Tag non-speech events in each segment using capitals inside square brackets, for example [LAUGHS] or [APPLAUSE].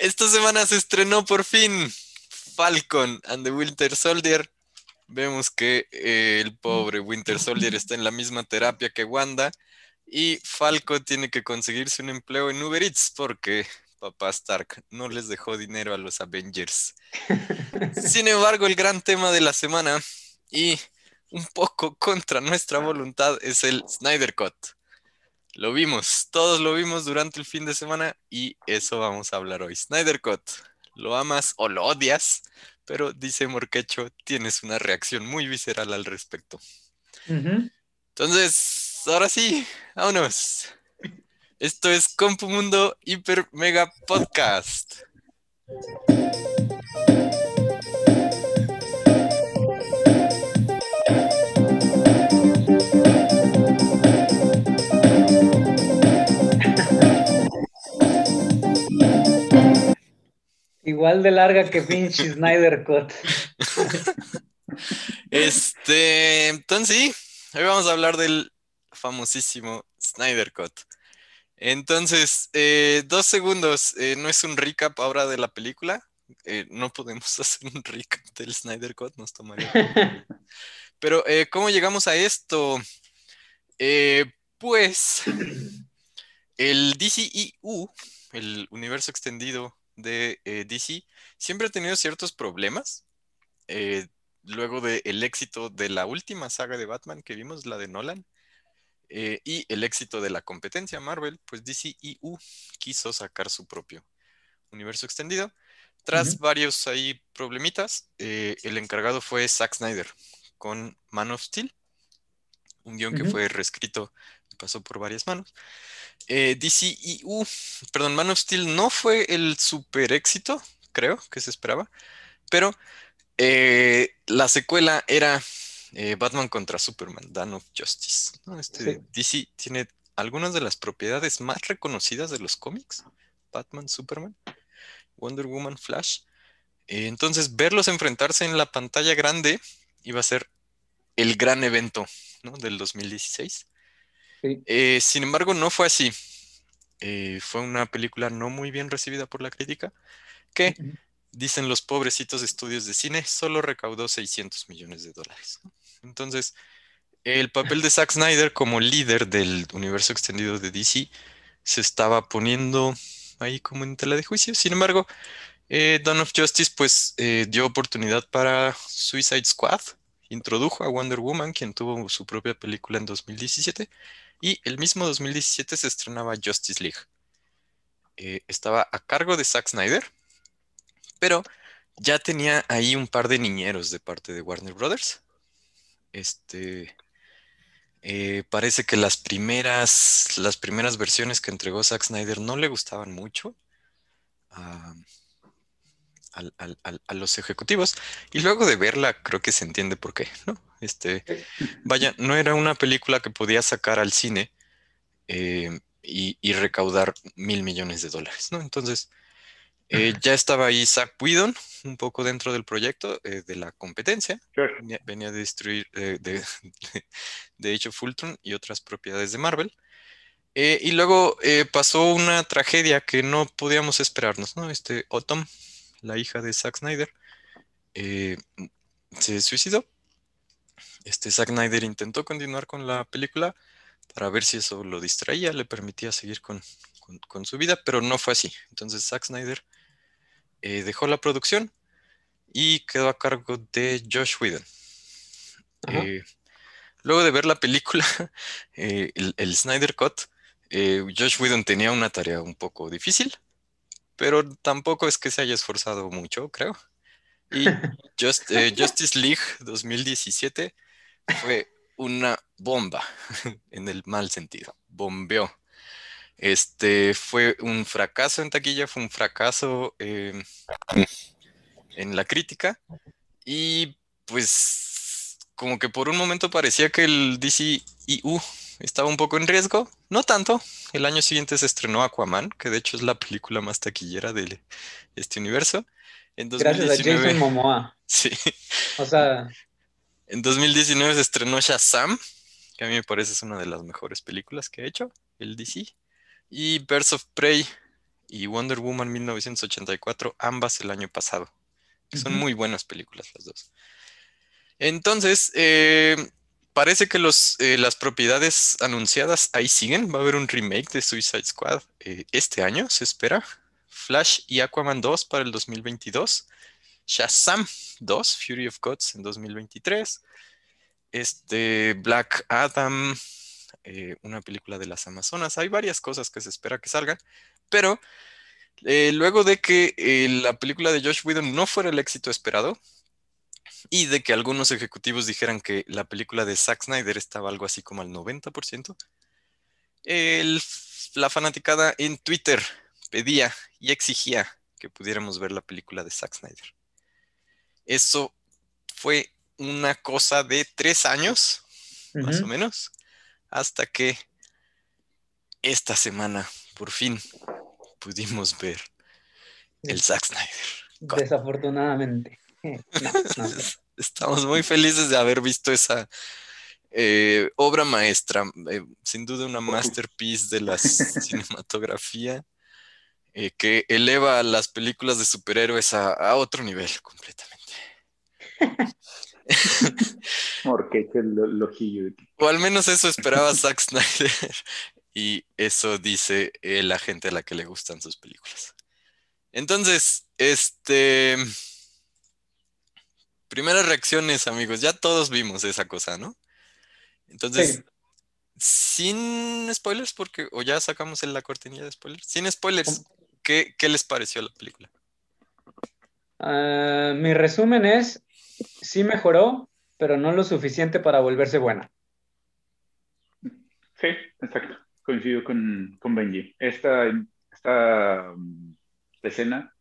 Esta semana se estrenó por fin Falcon and the Winter Soldier. Vemos que eh, el pobre Winter Soldier está en la misma terapia que Wanda y Falcon tiene que conseguirse un empleo en Uber Eats porque papá Stark no les dejó dinero a los Avengers. [LAUGHS] Sin embargo, el gran tema de la semana y un poco contra nuestra voluntad es el Snyder Cut. Lo vimos, todos lo vimos durante el fin de semana y eso vamos a hablar hoy. Snyder Cut, ¿lo amas o lo odias? Pero dice Morquecho, tienes una reacción muy visceral al respecto. Entonces, ahora sí, vámonos. Esto es Compu Mundo Hiper Mega Podcast. Igual de larga que pinche [LAUGHS] Snyder Cut. Este, entonces sí, hoy vamos a hablar del famosísimo Snyder Cut. Entonces, eh, dos segundos, eh, no es un recap ahora de la película. Eh, no podemos [LAUGHS] hacer un recap del Snyder Cut, nos tomaría. Pero, ¿cómo llegamos a esto? pues, el DCEU, el universo extendido de eh, DC siempre ha tenido ciertos problemas. Eh, luego del éxito de la última saga de Batman que vimos, la de Nolan, eh, y el éxito de la competencia Marvel, pues DCEU quiso sacar su propio universo extendido. Tras varios ahí problemitas, el encargado fue Zack Snyder con Man of Steel, un guion que fue reescrito pasó por varias manos. Eh, DCEU, perdón, Man of Steel no fue el super éxito, creo, que se esperaba, pero eh, la secuela era eh, Batman contra Superman, Dawn of Justice. Este, DC tiene algunas de las propiedades más reconocidas de los cómics, Batman, Superman, Wonder Woman, Flash. entonces, verlos enfrentarse en la pantalla grande iba a ser el gran evento del 2016. Eh, sin embargo, no fue así. Eh, fue una película no muy bien recibida por la crítica, que, dicen los pobrecitos estudios de cine, solo recaudó 600 millones de dólares. Entonces, el papel de Zack Snyder como líder del universo extendido de DC se estaba poniendo ahí como en tela de juicio. Sin embargo, eh, Dawn of Justice pues dio oportunidad para Suicide Squad, introdujo a Wonder Woman, quien tuvo su propia película en 2017, y el mismo 2017 se estrenaba Justice League. Eh, estaba a cargo de Zack Snyder, pero ya tenía ahí un par de niñeros de parte de Warner Brothers. Este. Eh, parece que las primeras, las primeras versiones que entregó Zack Snyder no le gustaban mucho a, a, los ejecutivos. Y luego de verla, creo que se entiende por qué, ¿no? Este, vaya, no era una película que podía sacar al cine eh, y, recaudar mil millones de dólares, ¿no? Entonces, eh, ya estaba ahí Zach Whedon, un poco dentro del proyecto eh, de la competencia. Venía, de destruir, de, [LAUGHS] de, hecho, Fulton y otras propiedades de Marvel. y luego pasó una tragedia que no podíamos esperarnos, ¿no? Este Autumn, la hija de Zack Snyder, se suicidó este Zack Snyder intentó continuar con la película para ver si eso lo distraía, le permitía seguir con, su vida, pero no fue así. Entonces Zack Snyder eh, dejó la producción y quedó a cargo de Josh Whedon. Eh, luego de ver la película, [LAUGHS] eh, el, Snyder Cut, Josh Whedon tenía una tarea un poco difícil, pero tampoco es que se haya esforzado mucho, creo. Y [LAUGHS] Justice League 2017 fue una bomba [LAUGHS] en el mal sentido, bombeó. Este fue un fracaso en taquilla, fue un fracaso em, en la crítica y pues como que por un momento parecía que el DCEU estaba un poco en riesgo, no tanto. El año siguiente se estrenó Aquaman, que de hecho es la película más taquillera de este universo. En Gracias a Jason Momoa. [LAUGHS] Sí. O sea, en 2019 se estrenó Shazam, que a mí me parece es una de las mejores películas que ha hecho el DC. Y Birds of Prey y Wonder Woman 1984, ambas el año pasado. Son muy buenas películas las dos. Entonces, eh, parece que los, eh, las propiedades anunciadas ahí siguen. Va a haber un remake de Suicide Squad eh, este año, se espera. Flash y Aquaman 2 para el 2022. Shazam 2, Fury of Gods en 2023. Este, Black Adam, una película de las Amazonas. Hay varias cosas que se espera que salgan, pero luego de que la película de Josh Whedon no fuera el éxito esperado, y de que algunos ejecutivos dijeran que la película de Zack Snyder estaba algo así como al 90%, la fanaticada en Twitter pedía y exigía que pudiéramos ver la película de Zack Snyder. Eso fue una cosa de tres años, más o menos, hasta que esta semana, por fin, pudimos ver el Zack Snyder. Desafortunadamente. [LAUGHS] Estamos muy felices de haber visto esa eh, obra maestra, eh, sin duda una masterpiece de la [LAUGHS] cinematografía eh, que eleva las películas de superhéroes a, otro nivel completamente. [LAUGHS] o al menos eso esperaba Zack Snyder y eso dice la gente a la que le gustan sus películas. Entonces, este primeras reacciones, amigos. Ya todos vimos esa cosa, ¿no? Entonces, sin spoilers, porque, o ya sacamos en la cortinilla de spoilers. Sin spoilers, ¿qué, les pareció la película? Ah, mi resumen es, sí mejoró, pero no lo suficiente para volverse buena. Sí, exacto. Coincido con, con Benji. Esta, esta mm, escena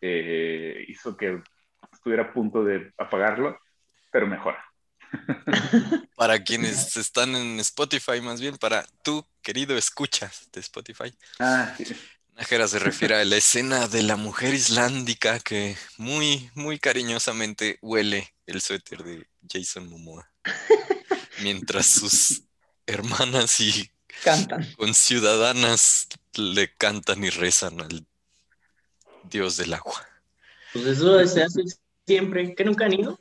eh, hizo que estuviera a punto de apagarlo, pero mejora. [LAUGHS] Para [LAUGHS] quienes están en Spotify, más bien para tú, querido escucha de Spotify. Ah, sí. Najera se refiere a la escena de la mujer islándica que muy, muy cariñosamente huele el suéter de Jason Momoa. Mientras sus hermanas y cantan. con ciudadanas le cantan y rezan al dios del agua. Pues eso se hace siempre, que nunca han ido.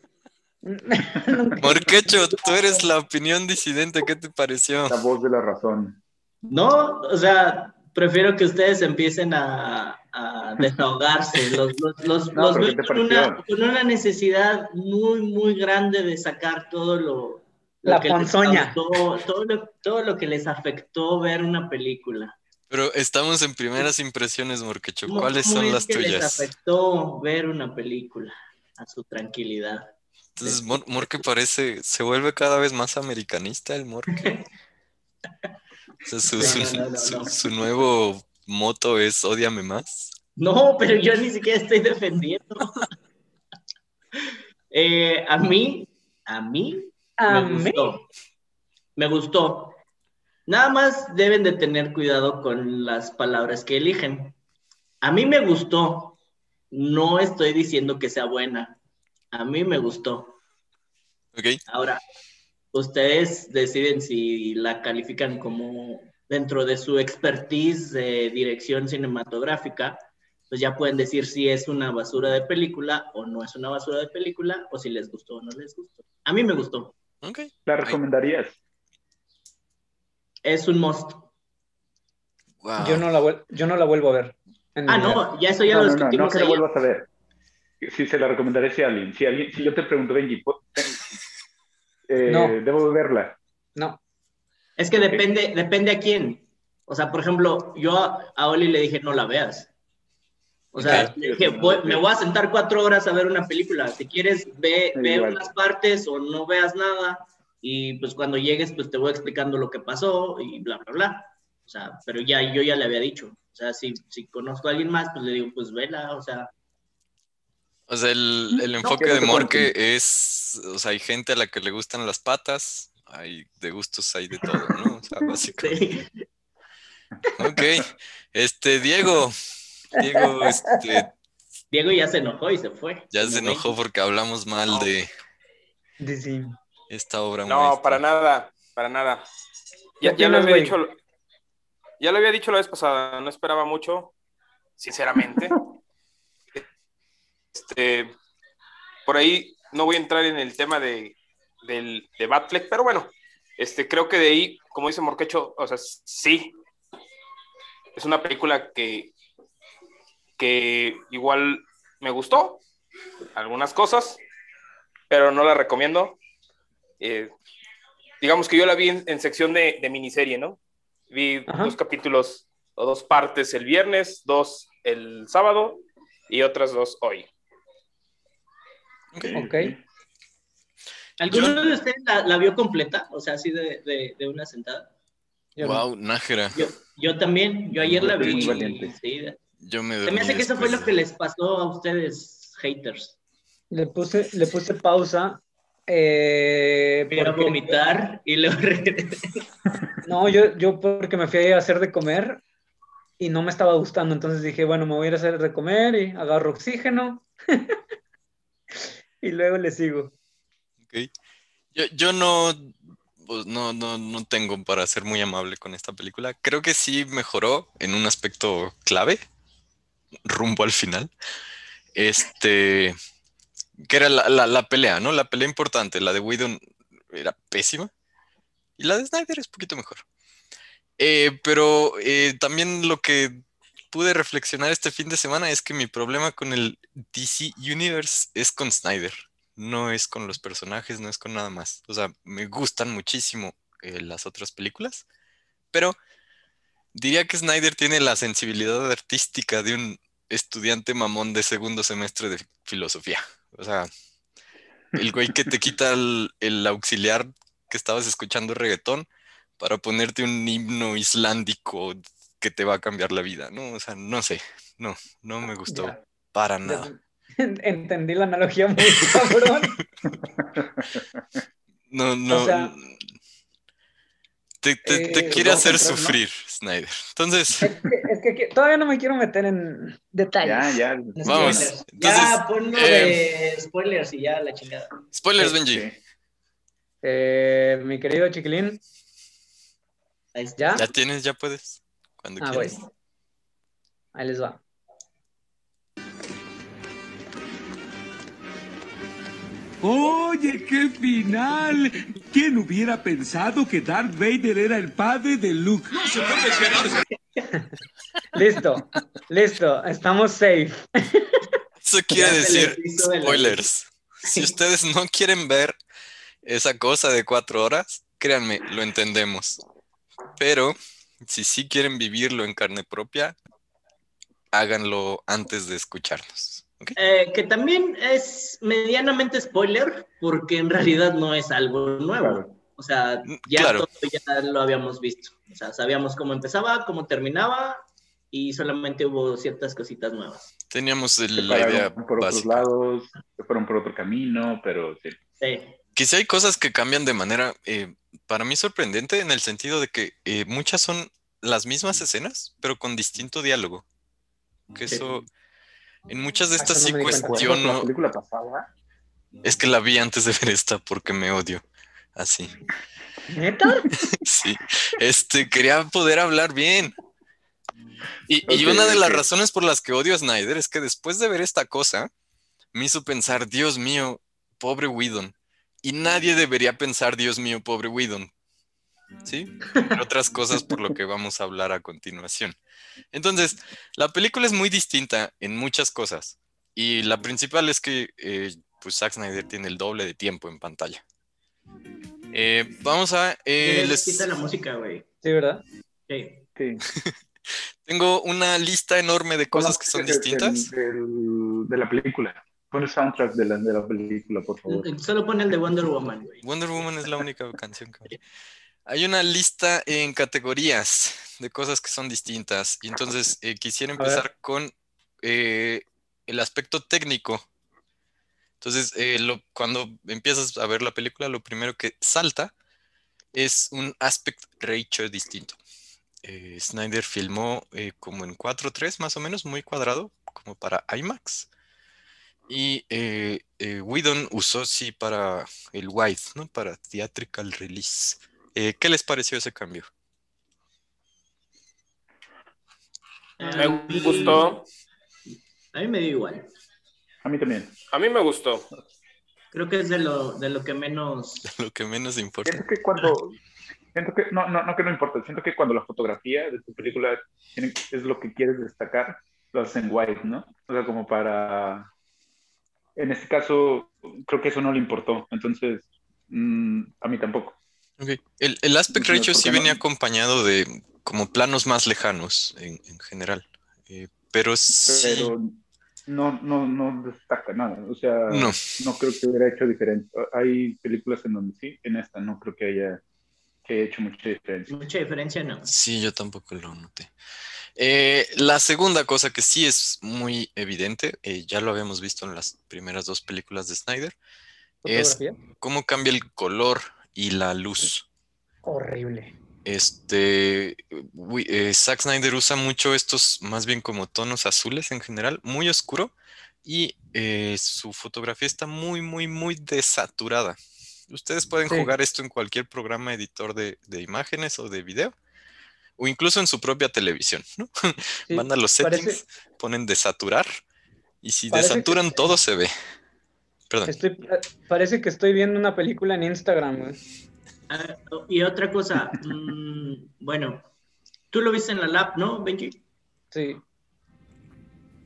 [LAUGHS] Morquecho, tú eres la opinión disidente, ¿qué te pareció? La voz de la razón. No, o sea, prefiero que ustedes empiecen a, [LAUGHS] desahogarse. Los, los, veo con, una, necesidad muy, muy grande de sacar todo lo, la ponzoña. todo, lo, todo lo que les afectó ver una película. Pero estamos en primeras impresiones, Morquecho. ¿Cuáles son las tuyas? Les afectó ver una película a su tranquilidad. Entonces, Morque parece, se vuelve cada vez más americanista el Morque. [LAUGHS] su, nuevo moto es odiame más. No, pero yo ni siquiera estoy defendiendo. [LAUGHS] Eh, a mí, a mí, a me gustó. Me gustó. Nada más deben de tener cuidado con las palabras que eligen. A mí me gustó, no estoy diciendo que sea buena. A mí me gustó. Ok. Ahora, ustedes deciden si la califican como dentro de su expertise de dirección cinematográfica, pues ya pueden decir si es una basura de película o no es una basura de película, o si les gustó o no les gustó. A mí me gustó. Ok. ¿La recomendarías? Es un must. Yo, no la, yo no la vuelvo a ver. Ah, no, ya eso ya lo discutimos. No, no, que lo vuelvas a ver. Si se la recomendaré a alguien. Si, alguien, si yo te pregunto, Benji, eh, no. ¿debo verla? No. Es que depende, depende a quién. O sea, por ejemplo, yo a, Oli le dije, no la veas. O sea, dije, me voy a sentar cuatro horas a ver una película. Si quieres, ve, ve unas partes o no veas nada. Y pues cuando llegues, pues te voy explicando lo que pasó y bla, bla, bla. O sea, pero ya yo ya le había dicho. O sea, si, si conozco a alguien más, pues le digo, pues vela, o sea. O sea, el, el enfoque de Morque es, o sea, hay gente a la que le gustan las patas, hay de gustos, hay de todo, ¿no? O sea, [LAUGHS] básicamente. Ok, este, Diego, Diego, este... Diego ya se enojó y se fue. Ya se enojó porque hablamos mal de, de esta obra. No, para nada, para nada. Ya, ya lo había dicho, ya lo había dicho la vez pasada, no esperaba mucho. sinceramente. [LAUGHS] Este, por ahí no voy a entrar en el tema de, del, de Batfleck, pero bueno, este, creo que de ahí, como dice Morquecho, o sea, sí, es una película que, que igual me gustó, algunas cosas, pero no la recomiendo. Eh, digamos que yo la vi en, sección de, miniserie, ¿no? Vi dos capítulos o dos partes el viernes, dos el sábado y otras dos hoy. Ok. ¿Alguno de ustedes la, vio completa? O sea, así de, una sentada. wow, Nájera. Yo, también, yo ayer la vi. Sí, yo me Se me hace que eso fue lo que les pasó a ustedes, haters. Le puse, le puse pausa. Eh, Para vomitar y luego [LAUGHS] No, yo, yo porque me fui a hacer de comer y no me estaba gustando, entonces dije, bueno, me voy a ir a hacer de comer y agarro oxígeno [LAUGHS] y luego le sigo. Okay. Yo, yo no, pues, no, no, no tengo para ser muy amable con esta película. Creo que sí mejoró en un aspecto clave, rumbo al final. Este, que era la, pelea, ¿no? La pelea importante, la de Whedon era pésima. Y la de Snyder es un poquito mejor. Eh, pero eh, también lo que pude reflexionar este fin de semana es que mi problema con el DC Universe es con Snyder. No es con los personajes, no es con nada más. O sea, me gustan muchísimo eh, las otras películas, pero diría que Snyder tiene la sensibilidad artística de un estudiante mamón de segundo semestre de filosofía. O sea, el güey que te quita el, auxiliar que estabas escuchando reggaetón para ponerte un himno islandico que te va a cambiar la vida, ¿no? O sea, no sé, no, no me gustó para nada. Entendí la analogía muy [LAUGHS] cabrón. no, no. te, eh, quiere hacer sufrir, Snyder. Entonces. Es que, todavía no me quiero meter en detalles. Ya, ya. Vamos. ya, ponlo de eh, spoilers y ya la chingada. Spoilers, Benji. Eh, mi querido chiquilín. ¿Ya? Ya tienes, ya puedes. Cuando ah, quieras. Ahí les va. Oye, qué final. ¿Quién hubiera pensado que Darth Vader era el padre de Luke? No se puede [LAUGHS] listo, listo, estamos safe. Eso quiere decir spoilers. Si ustedes no quieren ver esa cosa de cuatro horas, créanme, lo entendemos. Pero si sí quieren vivirlo en carne propia, háganlo antes de escucharnos. Eh, que también es medianamente spoiler, porque en realidad no es algo nuevo. O sea, mm, ya todo ya lo habíamos visto. O sea, sabíamos cómo empezaba, cómo terminaba, y solamente hubo ciertas cositas nuevas. Teníamos la idea por otros lados, fueron por otro camino, pero sí. sí. Quizá hay cosas que cambian de manera, eh, para mí sorprendente, en el sentido de que eh, muchas son las mismas escenas, pero con distinto diálogo. Que eso, en muchas de ah, estas sí cuestiono. ¿La película pasada? Es que la vi antes de ver esta porque me odio. Así. ¿Neta? [LAUGHS] sí. Este, quería poder hablar bien. Y, una de las razones por las que odio a Snyder es que después de ver esta cosa, me hizo pensar, Dios mío, pobre Whedon. Y nadie debería pensar, Dios mío, pobre Whedon. ¿Sí? otras cosas por lo que vamos a hablar a continuación. Entonces, la película es muy distinta en muchas cosas. Y la principal es que eh, pues Zack Snyder tiene el doble de tiempo en pantalla. Eh, vamos a. Eh, les quita la música, güey. Sí, ¿verdad? Sí. sí. [LAUGHS] Tengo una lista enorme de cosas que son distintas. de la película. Pon el soundtrack de la, de la película, por favor. Solo pon el de Wonder Woman, güey. Wonder Woman es la única canción que. Hay una lista en categorías de cosas que son distintas. Y entonces eh, quisiera empezar con eh, el aspecto técnico. Entonces, eh, cuando empiezas a ver la película, lo primero que salta es un aspect ratio distinto. Snyder filmó como en 4.3 más o menos, muy cuadrado, como para IMAX. Y Whedon usó sí para el wide, ¿no? Para theatrical release. Eh, ¿Qué les pareció ese cambio? Me gustó. A mí me dio igual. A mí también. A mí me gustó. Creo que es de lo, de lo que menos. [LAUGHS] Lo que menos importa. Siento que cuando. Siento que. No, no, no que no importa. Siento que cuando la fotografía de tu película tiene- es lo que quieres destacar, lo haces en white, ¿no? O sea, como para. En este caso, creo que eso no le importó. Entonces, mm, a mí tampoco. Ok. El, el aspect ratio ¿por sí qué no? venía acompañado de como planos más lejanos en, en general. Eh, pero sí. Pero no, no, no destaca nada. O sea, No. no creo que hubiera hecho diferencia. Hay películas en donde sí, en esta no creo que haya, que haya hecho mucha diferencia. Mucha diferencia, no. Sí, yo tampoco lo noté. Eh, la segunda cosa que sí es muy evidente, eh, ya lo habíamos visto en las primeras dos películas de Snyder, es Fotografía. cómo cambia el color y la luz. Horrible. Este, eh, Zack Snyder usa mucho estos, más bien como tonos azules en general, muy oscuro, y su fotografía está muy, muy, muy desaturada. Ustedes pueden Sí. jugar esto en cualquier programa editor de, de imágenes o de video, o incluso en su propia televisión, ¿no? [LAUGHS] Sí, Van a los parece- settings, ponen desaturar, y si que- desaturan todo se ve. Perdón. Estoy, parece que estoy viendo una película en Instagram, güey. Ah, y otra cosa, [LAUGHS] mm, bueno, tú lo viste en la lab, ¿no, Benji? Sí.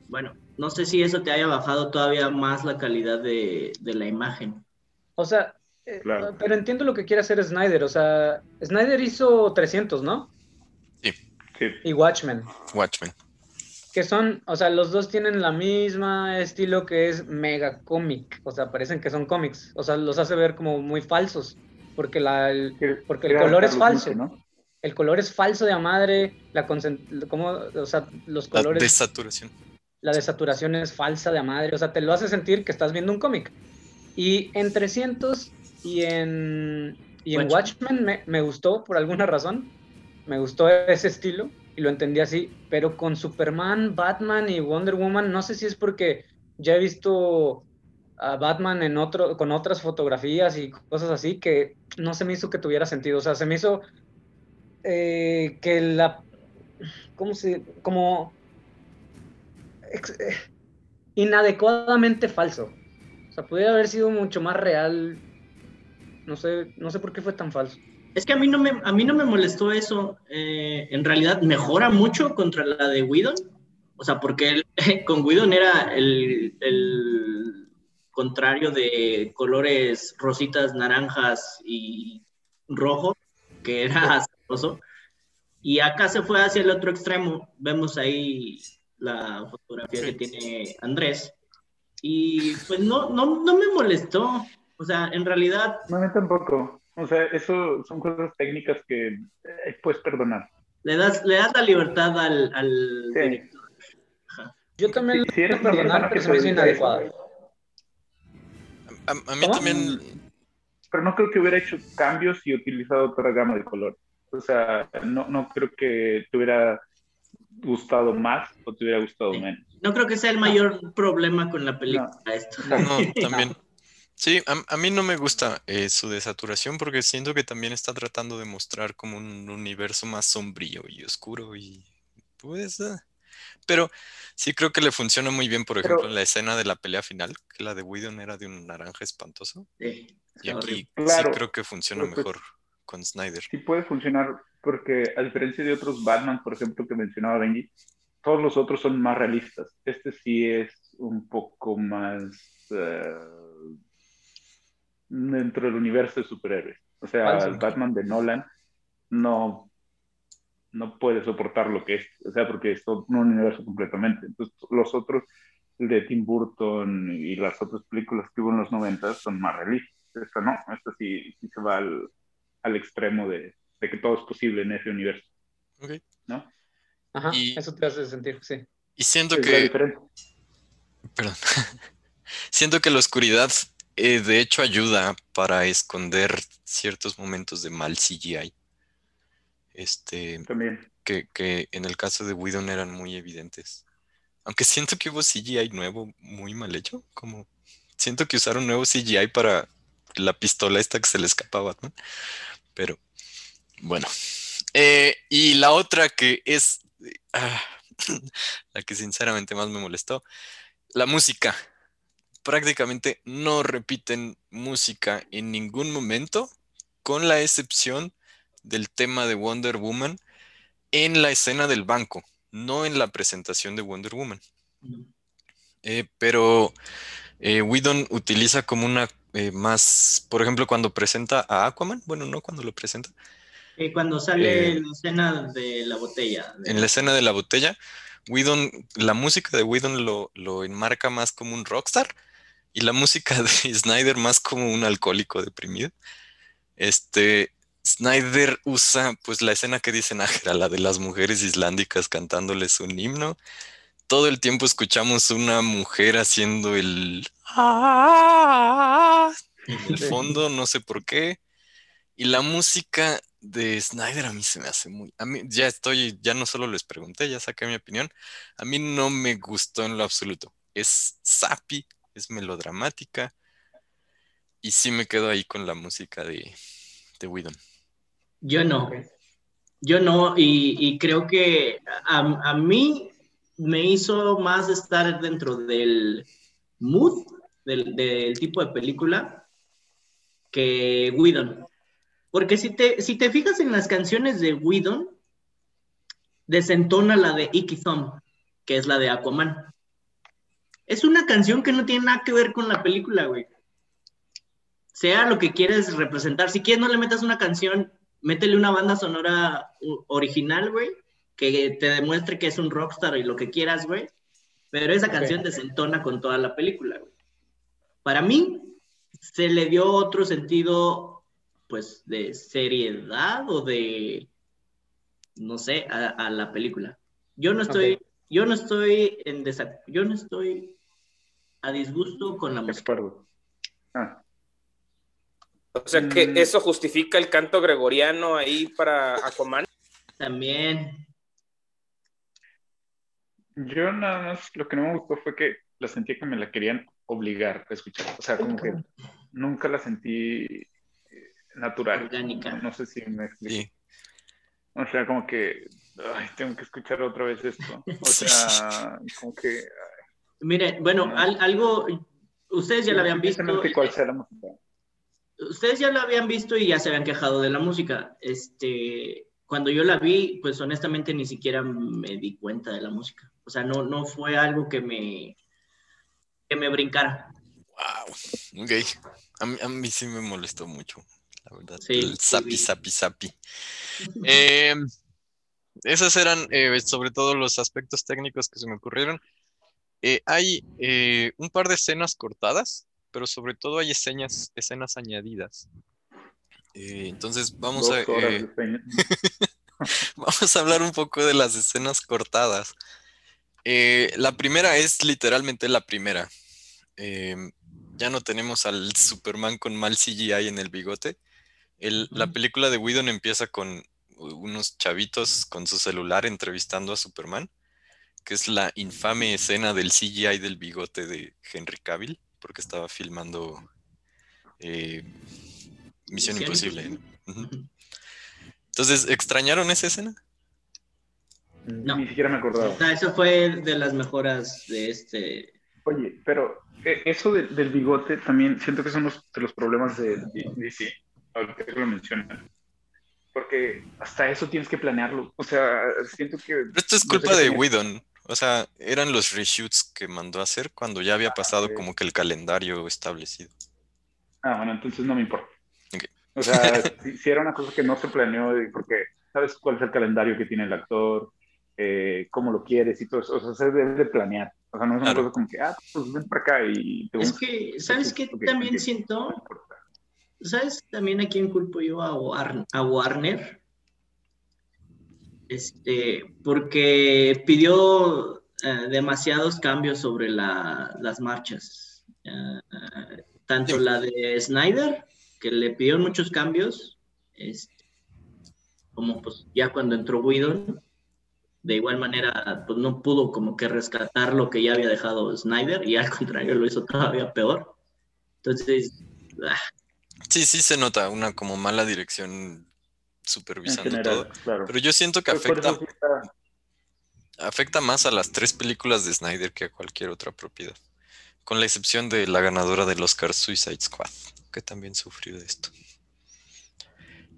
Bueno, no sé si eso te haya bajado todavía más la calidad de, de la imagen. O sea, eh, Claro. pero entiendo lo que quiere hacer Snyder. O sea, Snyder hizo 300, ¿no? Sí. Y Watchmen. Watchmen. Que son, o sea, los dos tienen la misma estilo que es mega cómic. O sea, parecen que son cómics. O sea, los hace ver como muy falsos. Porque, la, el, porque el color es falso. mucho, ¿no? El color es falso de a madre. La como, o sea, los La colores. desaturación. la desaturación es falsa de a madre, o sea, te lo hace sentir que estás viendo un cómic. Y en 300 y en, y en Watchmen me, me gustó por alguna razón, me gustó ese estilo y lo entendí así, pero con Superman, Batman y Wonder Woman, no sé si es porque ya he visto a Batman en otro, con otras fotografías y cosas así que no se me hizo que tuviera sentido, o sea, se me hizo eh, que la, ¿cómo se, como eh, inadecuadamente falso. O sea, podría haber sido mucho más real. No sé, no sé por qué fue tan falso. Es que a mí no me, a mí no me molestó eso. eh, en realidad mejora mucho contra la de Whedon. O sea, porque él- [LAUGHS] con Whedon era el, el contrario de colores rositas, naranjas y rojo, que era asqueroso. Y acá se fue hacia el otro extremo. Vemos ahí la fotografía que tiene Andrés. Y pues no, no, no me molestó. O sea, en realidad No, a mí tampoco. O sea, eso son cosas técnicas que eh, puedes perdonar. le das, le das la libertad al, al Sí. director. Yo también Si- eres perdonar, pero que se me hizo inadecuado. A, a mí ¿Cómo? también, Pero no creo que hubiera hecho cambios y utilizado otra gama de color. O sea, no, no creo que te hubiera gustado más o te hubiera gustado Sí. menos. No creo que sea el mayor problema con la película esto. no, [LAUGHS] también. Sí, a, a mí no me gusta eh, su desaturación porque siento que también está tratando de mostrar como un universo más sombrío y oscuro y pues... eh, Pero sí creo que le funciona muy bien, por ejemplo, Pero- en la escena de la pelea final, que la de Whedon era de un naranja espantoso. Sí, Y aquí. Claro, sí creo que funciona pues- mejor con Snyder. Sí puede funcionar porque a diferencia de otros Batman, por ejemplo, que mencionaba Benji, todos los otros son más realistas. Este sí es un poco más eh, dentro del universo de superhéroes. O sea, el Batman de Nolan no, no puede soportar lo que es, o sea, porque es todo un universo completamente. Entonces, los otros, el de Tim Burton y las otras películas que hubo en los 90 son más realistas. Esta no, esta sí, sí se va al, al extremo de, de que todo es posible en ese universo, Ok. ¿no? Ajá, Y- eso te hace sentir, sí. Y siento Es que... Perdón. [LAUGHS] Siento que la oscuridad eh, de hecho ayuda para esconder ciertos momentos de mal CGI. Este, También. que, que en el caso de Whedon eran muy evidentes. Aunque siento que hubo CGI nuevo muy mal hecho. Como siento que usaron nuevo CGI para la pistola esta que se le escapa a Batman. Pero bueno. Eh, y la otra que es. ah, [CLEARS THROAT] la que sinceramente más me molestó. La música. Prácticamente no repiten música en ningún momento, con la excepción del tema de Wonder Woman en la escena del banco, no en la presentación de Wonder Woman. Eh, pero eh, Whedon utiliza como una eh, más, por ejemplo, cuando presenta a Aquaman, bueno, no cuando lo presenta. cuando sale en la escena de la botella. En la escena de la botella, Whedon, la música de Whedon lo, lo enmarca más como un rockstar y la música [LAUGHS] de Snyder más como un alcohólico deprimido. Este, Snyder usa pues la escena que dice Nájera, la de las mujeres islándicas cantándoles un himno. Todo el tiempo escuchamos una mujer haciendo el en el fondo, no sé por qué. Y la música de Snyder a mí se me hace muy. A mí ya estoy, ya no solo les pregunté, ya saqué mi opinión. A mí no me gustó en lo absoluto. Es sappy, es melodramática. Y sí me quedo ahí con la música de, de Whedon. Yo no. Yo no, y, creo que a, mí me hizo más estar dentro del mood, del, tipo de película, que Whedon. Porque si te, si te fijas en las canciones de Whedon, desentona la de Icky Thumb, que es la de Aquaman. Es una canción que no tiene nada que ver con la película, güey. Sea lo que quieres representar. Si quieres, no le metas una canción métele una banda sonora original, güey, que te demuestre que es un rockstar y lo que quieras, güey. Pero esa canción desentona con toda la película, güey. Para mí, se le dio otro sentido, pues, de seriedad o de, no sé, a, la película. Yo no estoy, yo no estoy en yo no estoy a disgusto con la música. Ah. O sea que mm. eso justifica el canto gregoriano ahí para Aquaman. También. Yo nada más, lo que no me gustó fue que la sentí que me la querían obligar a escuchar. O sea, como que nunca la sentí eh, natural. Orgánica. No, sé si me explico. O sea, como que, ay, tengo que escuchar otra vez esto. O [LAUGHS] sea, como que... Mire, bueno, algo, ustedes ya la habían visto. cuál sea la música ustedes ya la habían visto y ya se habían quejado de la música. Este, cuando yo la vi, pues honestamente ni siquiera me di cuenta de la música. O sea, no, no fue algo que me, que me brincara. Wow, ok. A mí, sí me molestó mucho, la verdad. Sí, el sapi, sapi, sapi. [LAUGHS] Em, esos eran eh, sobre todo los aspectos técnicos que se me ocurrieron. Eh, hay eh, un par de escenas cortadas pero sobre todo hay escenas, escenas añadidas. Eh, entonces vamos a, eh, [LAUGHS] vamos a hablar un poco de las escenas cortadas. Eh, la primera es literalmente la primera. ya no tenemos al Superman con mal CGI en el bigote. la película de Whedon empieza con unos chavitos con su celular entrevistando a Superman, que es la infame escena del CGI del bigote de Henry Cavill porque estaba filmando eh, Misión Imposible. Entonces, ¿extrañaron esa escena? No. Ni siquiera me acordaba. eso fue de las mejoras de este. Oye, pero eh, eso del bigote también siento que son los, de los problemas de, DC, ahorita que lo mencionan. Porque hasta eso tienes que planearlo. O sea, siento que. Pero esto es culpa de Whedon. O sea, eran los reshoots que mandó a hacer cuando ya había ah, pasado como que el calendario establecido. Ah, bueno, entonces no me importa. O sea, [LAUGHS] si, era una cosa que no se planeó, porque sabes cuál es el calendario que tiene el actor, eh, cómo lo quieres y todo eso. O sea, se debe de planear. O sea, no es una cosa como que, ah, pues ven para acá y... Te es que, ¿sabes qué también siento? ¿Sabes también a quién culpo yo? A, Warner este, porque pidió eh, demasiados cambios sobre las marchas. Eh, tanto la de Snyder, que le pidió muchos cambios, este, como pues ya cuando entró Whedon, de igual manera pues no pudo como que rescatar lo que ya había dejado Snyder y al [LAUGHS] contrario lo hizo todavía peor. Entonces... Ah. Sí, sí se nota una como mala dirección supervisando todo. Pero yo siento que afecta. afecta más a las tres películas de Snyder que a cualquier otra propiedad. Con la excepción de la ganadora del Oscar Suicide Squad, que también sufrió de esto.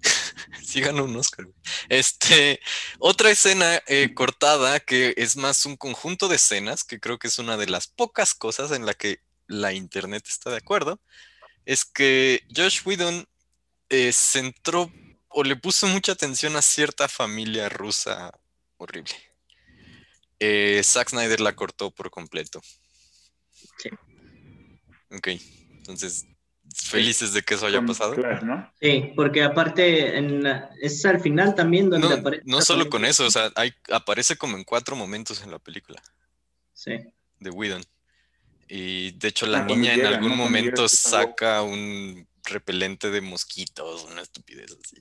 [LAUGHS] sí ganó un Oscar. Este, otra escena eh, cortada que es más un conjunto de escenas, que creo que es una de las pocas cosas en la que la internet está de acuerdo, es que Josh Whedon eh, centró o le puso mucha atención a cierta familia rusa horrible. Eh, Zack Snyder la cortó por completo. Sí. Ok, entonces, felices de que eso haya pasado. Sí, porque aparte en la- es al final también donde No, aparece. no solo con eso, o sea, hay, aparece como en cuatro momentos en la película Sí. de Whedon. Y de hecho la niña en algún momento llega Wolf. saca un repelente de mosquitos, una estupidez así.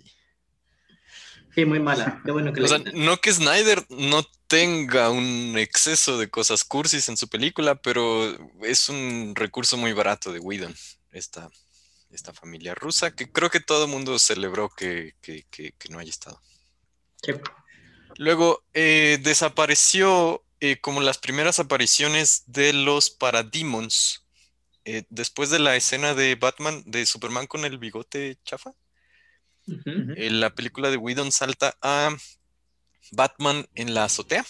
Sí, muy mala. Qué bueno que [LAUGHS] O sea, no que Snyder no tenga un exceso de cosas cursis en su película, pero es un recurso muy barato de Whedon, esta, esta familia rusa, que creo que todo el mundo celebró que, que- que- que no haya estado. Sí. Luego eh, desapareció eh, como las primeras apariciones de los Parademons. Eh, después de la escena de Batman, de Superman con el bigote chafa, Ujú. eh, la película de Whedon salta a Batman en la azotea,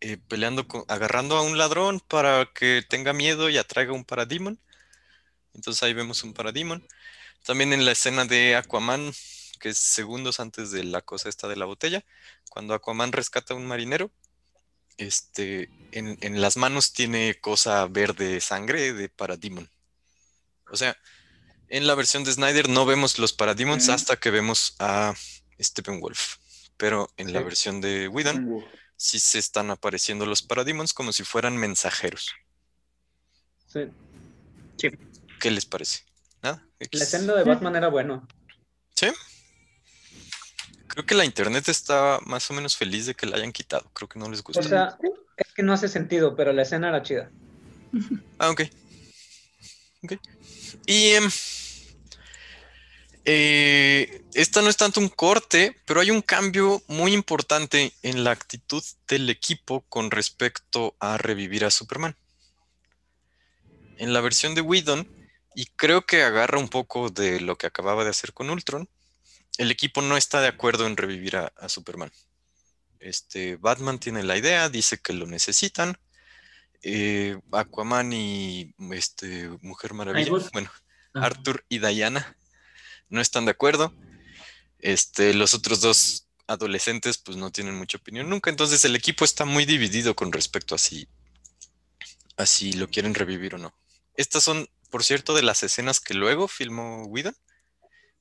eh, peleando agarrando a un ladrón para que tenga miedo y atraiga un Parademon. Entonces ahí vemos un Parademon. También en la escena de Aquaman, que es segundos antes de la cosa esta de la botella, cuando Aquaman rescata a un marinero, este, en, en las manos tiene cosa verde sangre de Parademon. O sea, en la versión de Snyder no vemos los Parademons hasta que vemos a Stephen Wolf. Pero en la Sí. versión de Whedon sí se están apareciendo los Parademons como si fueran mensajeros. Sí. ¿Qué les parece? ¿Nada? La escena de Batman era bueno. Sí. Creo que la internet está más o menos feliz de que la hayan quitado. Creo que no les gustó. O sea, es que no hace sentido, pero la escena era chida. Ah, ok. Ok. Y em, eh, esta no es tanto un corte, pero hay un cambio muy importante en la actitud del equipo con respecto a revivir a Superman. En la versión de Whedon, y creo que agarra un poco de lo que acababa de hacer con Ultron, el equipo no está de acuerdo en revivir a, a Superman. Este, Batman tiene la idea, dice que lo necesitan, eh, Aquaman y este, Mujer Maravilla, bueno, Ah. Arthur y Diana no están de acuerdo. Este, los otros dos adolescentes pues no tienen mucha opinión nunca, entonces el equipo está muy dividido con respecto a si, a lo quieren revivir o no. Estas son, por cierto, de las escenas que luego filmó Whedon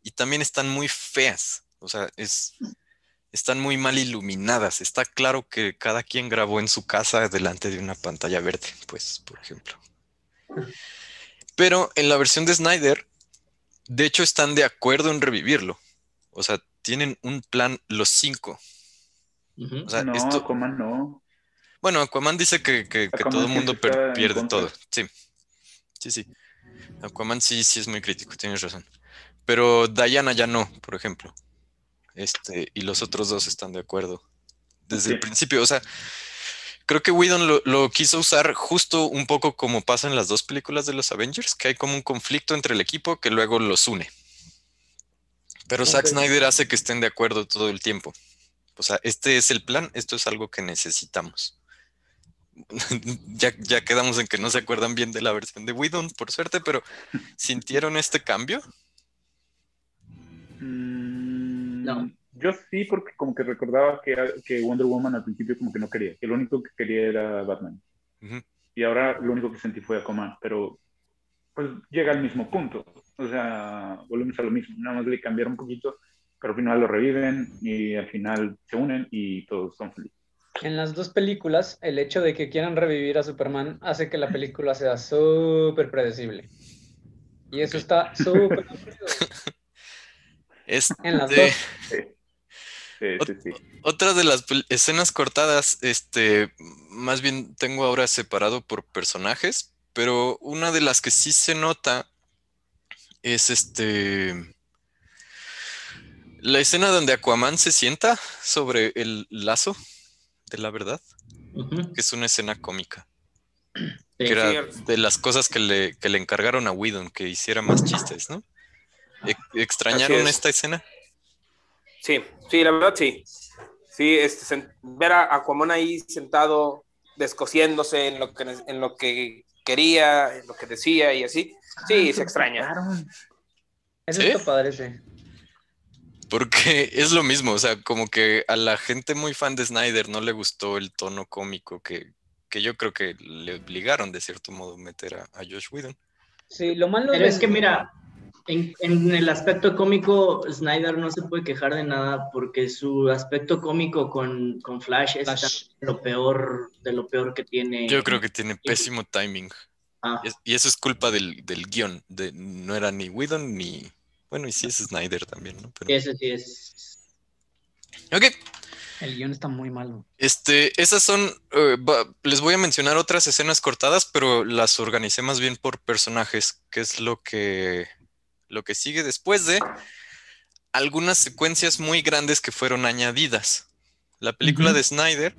y también están muy feas, o sea, es, están muy mal iluminadas. Está claro que cada quien grabó en su casa delante de una pantalla verde, pues, por ejemplo. Pero en la versión de Snyder, de hecho, están de acuerdo en revivirlo. O sea, tienen un plan los cinco. O sea, no, esto, Aquaman no. bueno, Aquaman dice que, que- que Aquaman todo el mundo pierde todo. Sí, sí, sí. Aquaman sí, sí es muy crítico, tienes razón. Pero Diana ya no, por ejemplo. Este, y los otros dos están de acuerdo desde el principio. O sea, creo que Whedon lo, lo quiso usar justo un poco como pasa en las dos películas de los Avengers, que hay como un conflicto entre el equipo que luego los une. Pero Zack. Snyder hace que estén de acuerdo todo el tiempo. O sea, este es el plan, esto es algo que necesitamos. [LAUGHS] ya, ya quedamos en que no se acuerdan bien de la versión de Whedon, por suerte, pero ¿sintieron este cambio? Mm, No. Yo sí, porque como que recordaba que, que Wonder Woman al principio como que no quería, que lo único que quería era Batman. Y ahora lo único que sentí fue Aquaman, pero pues llega al mismo punto. O sea, volvemos a lo mismo, nada más le cambiaron un poquito, pero al final lo reviven y al final se unen y todos son felices. En las dos películas, el hecho de que quieran revivir a Superman hace que la película sea súper predecible. Y eso está súper [LAUGHS] En las dos. Sí, sí, sí. sí. Otra de las escenas cortadas, este, más bien tengo ahora separado por personajes, pero una de las que sí se nota es este, la escena donde Aquaman se sienta sobre el lazo de la verdad, que es una escena cómica. Que era de las cosas que le, que le encargaron a Whedon, que hiciera más chistes, ¿no? E- ¿Extrañaron es. esta escena? Sí, sí, la verdad sí. Sí, este, ver a Aquaman ahí sentado, descosiéndose en lo que, en lo que quería, en lo que decía y así. Sí, Ah, se extraña. Eso ¿Sí? está padre, sí. Porque [LAUGHS] es lo mismo, o sea, como que a la gente muy fan de Snyder no le gustó el tono cómico que, que yo creo que le obligaron de cierto modo a meter a, a Josh Whedon. Sí, lo malo Pero de- es que mira, en, en el aspecto cómico, Snyder no se puede quejar de nada porque su aspecto cómico con, con Flash es Flash. también lo peor de lo peor que tiene. Yo creo que tiene pésimo timing. Ah, Y, es- y eso es culpa del, del guion. De, no era ni Whedon ni... Bueno, y sí es Snyder también, ¿no? Pero... ese sí es. Ok, el guion está muy malo. Este, esas son, eh, va- les voy a mencionar otras escenas cortadas, pero las organicé más bien por personajes, que es lo que, lo que sigue después de algunas secuencias muy grandes que fueron añadidas. La película de Snyder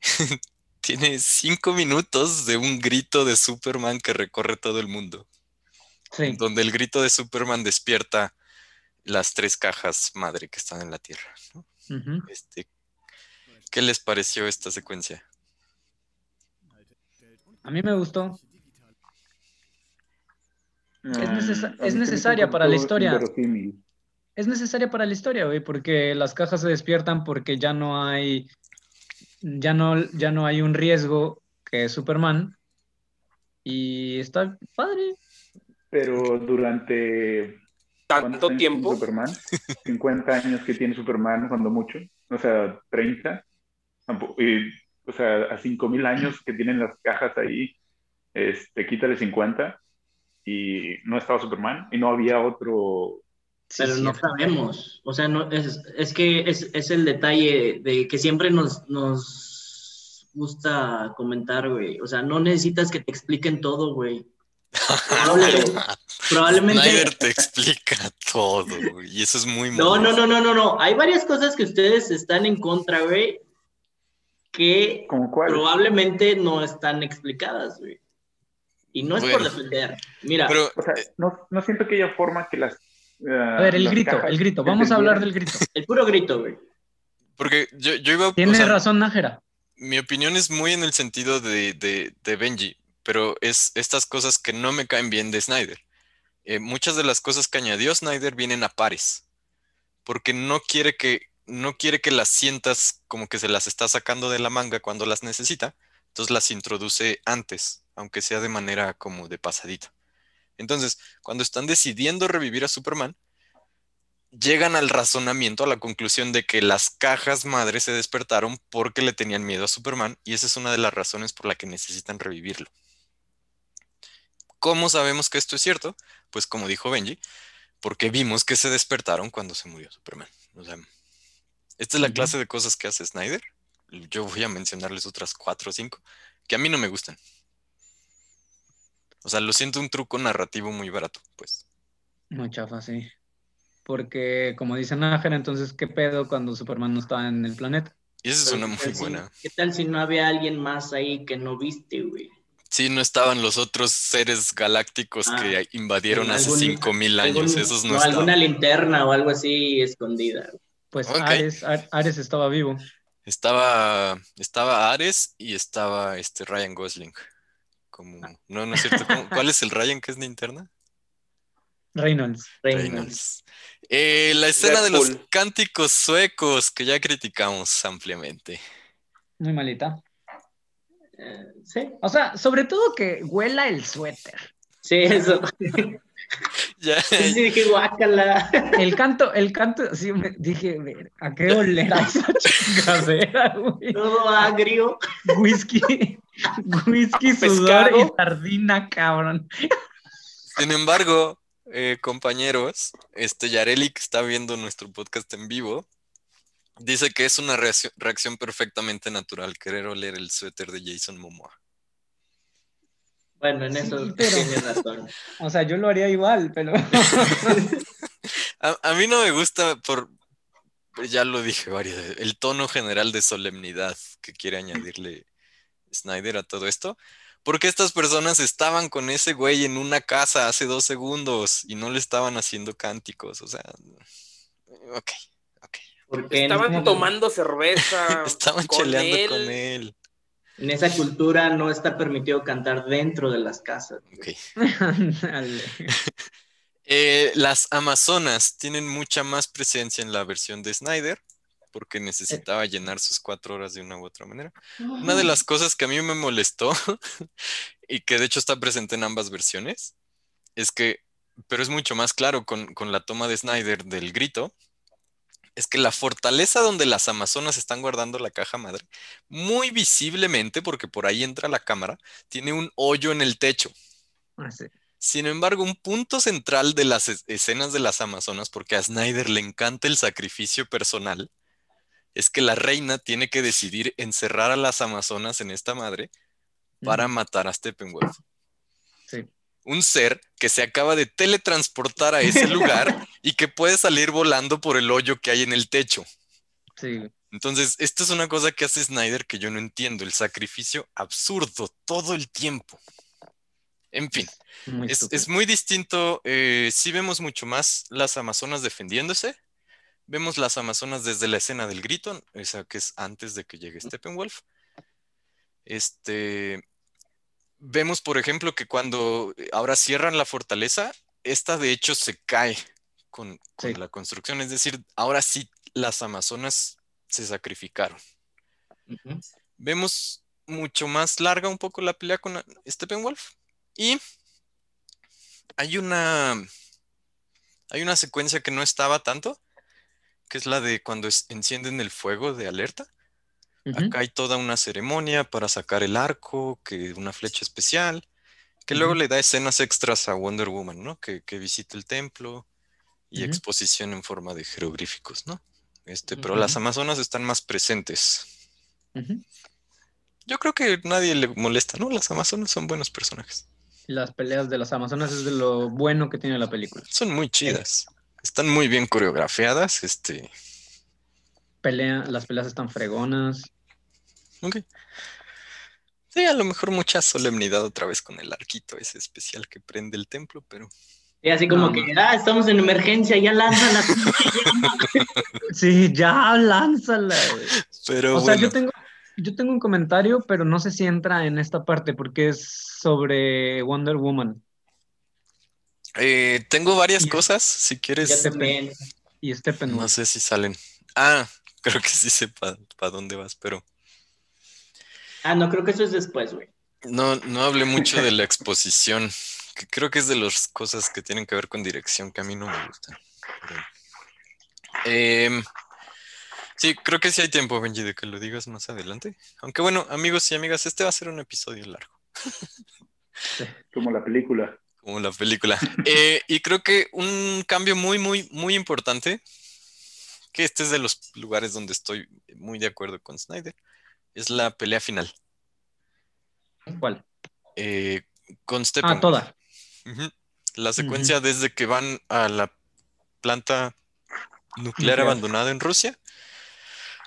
[LAUGHS] tiene cinco minutos de un grito de Superman que recorre todo el mundo, Sí. donde el grito de Superman despierta las tres cajas madre que están en la Tierra. Este, ¿qué les pareció esta secuencia? A mí me gustó. Es necesa- Mm, a es necesaria para la historia. Es necesaria para la historia, güey, porque las cajas se despiertan porque ya no hay, ya no, ya no hay un riesgo que es Superman. Y está padre. Pero durante ¿cuántos Tanto tiempo. Superman, [LAUGHS] 50 años que tiene Superman, cuando mucho, o sea, 30, tampoco- y, o sea, a 5000 años que tienen las cajas ahí, este, quítale 50 y no estaba Superman y no había otro. Sí, Pero no sabemos. O sea, no, es, es que es, es el detalle de que siempre nos, nos gusta comentar, güey. O sea, no necesitas que te expliquen todo, güey. Probablemente, [LAUGHS] probablemente- Snyder te explica todo, güey, y eso es muy No, no, molesto. no, no, no, no. Hay varias cosas que ustedes están en contra, güey, que probablemente no están explicadas, güey. Y no es por defender. Mira, Pero O sea, no, no siento que haya forma que las. eh, A ver, el grito, el grito. Vamos a hablar del grito. el puro grito, güey. porque yo, yo iba, o Tiene sea, razón Nájera. mi opinión es muy en el sentido de, de, de Benji, pero es estas cosas que no me caen bien de Snyder. Eh, muchas de las cosas que añadió Snyder vienen a pares, porque no quiere que no quiere que las sientas como que se las está sacando de la manga cuando las necesita, entonces las introduce antes, aunque sea de manera como de pasadita. Entonces, cuando están decidiendo revivir a Superman, llegan al razonamiento, a la conclusión de que las cajas madres se despertaron porque le tenían miedo a Superman y esa es una de las razones por la que necesitan revivirlo. ¿Cómo sabemos que esto es cierto? Pues como dijo Benji, porque vimos que se despertaron cuando se murió Superman. O sea, esta es la clase de cosas que hace Snyder. Yo voy a mencionarles otras cuatro o cinco que a mí no me gustan. O sea, lo siento un truco narrativo muy barato, pues. Muy chafa, sí. Porque, como dice Nájera, entonces, ¿qué pedo cuando Superman no está en el planeta? Y esa es una ¿qué muy si- buena. ¿Qué tal si no había alguien más ahí que no viste, güey? Sí, no estaban los otros seres galácticos Ah, que invadieron hace algún- 5000 años. Algún- Esos no, no, estaban. alguna linterna o algo así escondida. Pues. Ares, Ar- Ares estaba vivo. Estaba, estaba Ares y estaba este Ryan Gosling. Como, no, no es cierto. ¿Cómo- ¿Cuál es el Ryan que es linterna? Reynolds. Reynolds. Reynolds. Eh, la escena de los cánticos suecos que ya criticamos ampliamente. Muy malita. Eh, sí, O sea, sobre todo que huela el suéter. sí, eso. [LAUGHS] [LAUGHS] Ya, Sí, sí, dije, guácala. El canto, el canto, sí, me dije, "Ver, ¿a qué olerá esa [LAUGHS] chingadera, güey? Todo agrio. Whisky, whisky, sudor Pescado. y sardina, cabrón. Sin embargo, eh, compañeros, este Yareli que está viendo nuestro podcast en vivo, dice que es una reacción, reacción perfectamente natural querer oler el suéter de Jason Momoa. Bueno, en Sí, eso pero- tienes razón. [LAUGHS] O sea, yo lo haría igual, pero [LAUGHS] A, a mí no me gusta por, ya lo dije varias veces, el tono general de solemnidad que quiere añadirle Snyder a todo esto. Porque estas personas estaban con ese güey en una casa hace dos segundos y no le estaban haciendo cánticos. O sea, ok, ok. Porque estaban tomando cerveza. [LAUGHS] estaban cheleando con él. En esa cultura no está permitido cantar dentro de las casas. Ok. [LAUGHS] Eh, las Amazonas tienen mucha más presencia en la versión de Snyder porque necesitaba llenar sus cuatro horas de una u otra manera. Una de las cosas que a mí me molestó [LAUGHS] y que de hecho está presente en ambas versiones es que, pero es mucho más claro con, con la toma de Snyder del grito, es que la fortaleza donde las Amazonas están guardando la caja madre, muy visiblemente, porque por ahí entra la cámara, tiene un hoyo en el techo. Ah, Sin embargo, un punto central de las escenas de las Amazonas, porque a Snyder le encanta el sacrificio personal, es que la reina tiene que decidir encerrar a las Amazonas en esta madre para matar a Steppenwolf. Sí. Un ser que se acaba de teletransportar a ese lugar [LAUGHS] y que puede salir volando por el hoyo que hay en el techo. Sí. Entonces, esto es una cosa que hace Snyder que yo no entiendo, el sacrificio absurdo todo el tiempo. En fin, Muy es, muy distinto. eh, sí vemos mucho más las Amazonas defendiéndose. Vemos las Amazonas desde la escena del grito, esa que es antes de que llegue Steppenwolf. Este, vemos, por ejemplo, que cuando ahora cierran la fortaleza, esta de hecho se cae con, con Sí. la construcción. Es decir, ahora sí las Amazonas se sacrificaron. Vemos mucho más larga un poco la pelea con Steppenwolf. Y hay una. Hay una secuencia que no estaba tanto, que es la de cuando encienden el fuego de alerta. Acá hay toda una ceremonia para sacar el arco, que una flecha especial, que luego le da escenas extras a Wonder Woman, ¿no? Que, que visita el templo y exposición en forma de jeroglíficos, ¿no? Este, pero las Amazonas están más presentes. Yo creo que nadie le molesta, ¿no? Las Amazonas son buenos personajes. Las peleas de las Amazonas es de lo bueno que tiene la película. Son muy chidas. Están muy bien coreografiadas. Este. Pelea, las peleas están fregonas. ok. Sí, a lo mejor mucha solemnidad otra vez con el arquito ese especial que prende el templo, pero. Y así como No, que, ah, estamos en emergencia, ya lanza la pinche llama. Sí, ya, lánzala. güey. Pero O sea, bueno. yo tengo, yo tengo un comentario, pero no sé si entra en esta parte porque es sobre Wonder Woman eh, tengo varias Ya. cosas, si Ya quieres. también. y Steppenwolf. No sé si salen. Ah, [LAUGHS] creo que sí sé para dónde vas, pero Ah, no, creo que eso es después, güey. no, no hablé mucho de la exposición, [LAUGHS] que creo que es de las cosas que tienen que ver con dirección que a mí no me gustan. Pero- Em, sí, creo que sí hay tiempo, Benji, de que lo digas más adelante. Aunque bueno, amigos y amigas, este va a ser un episodio largo, Como la película. como la película. Eh, y creo que un cambio muy, muy, muy importante, que este es de los lugares donde estoy muy de acuerdo con Snyder, es la pelea final. ¿Cuál? eh, con Ah, Steppenwolf. La secuencia desde que van a la planta nuclear abandonada en Rusia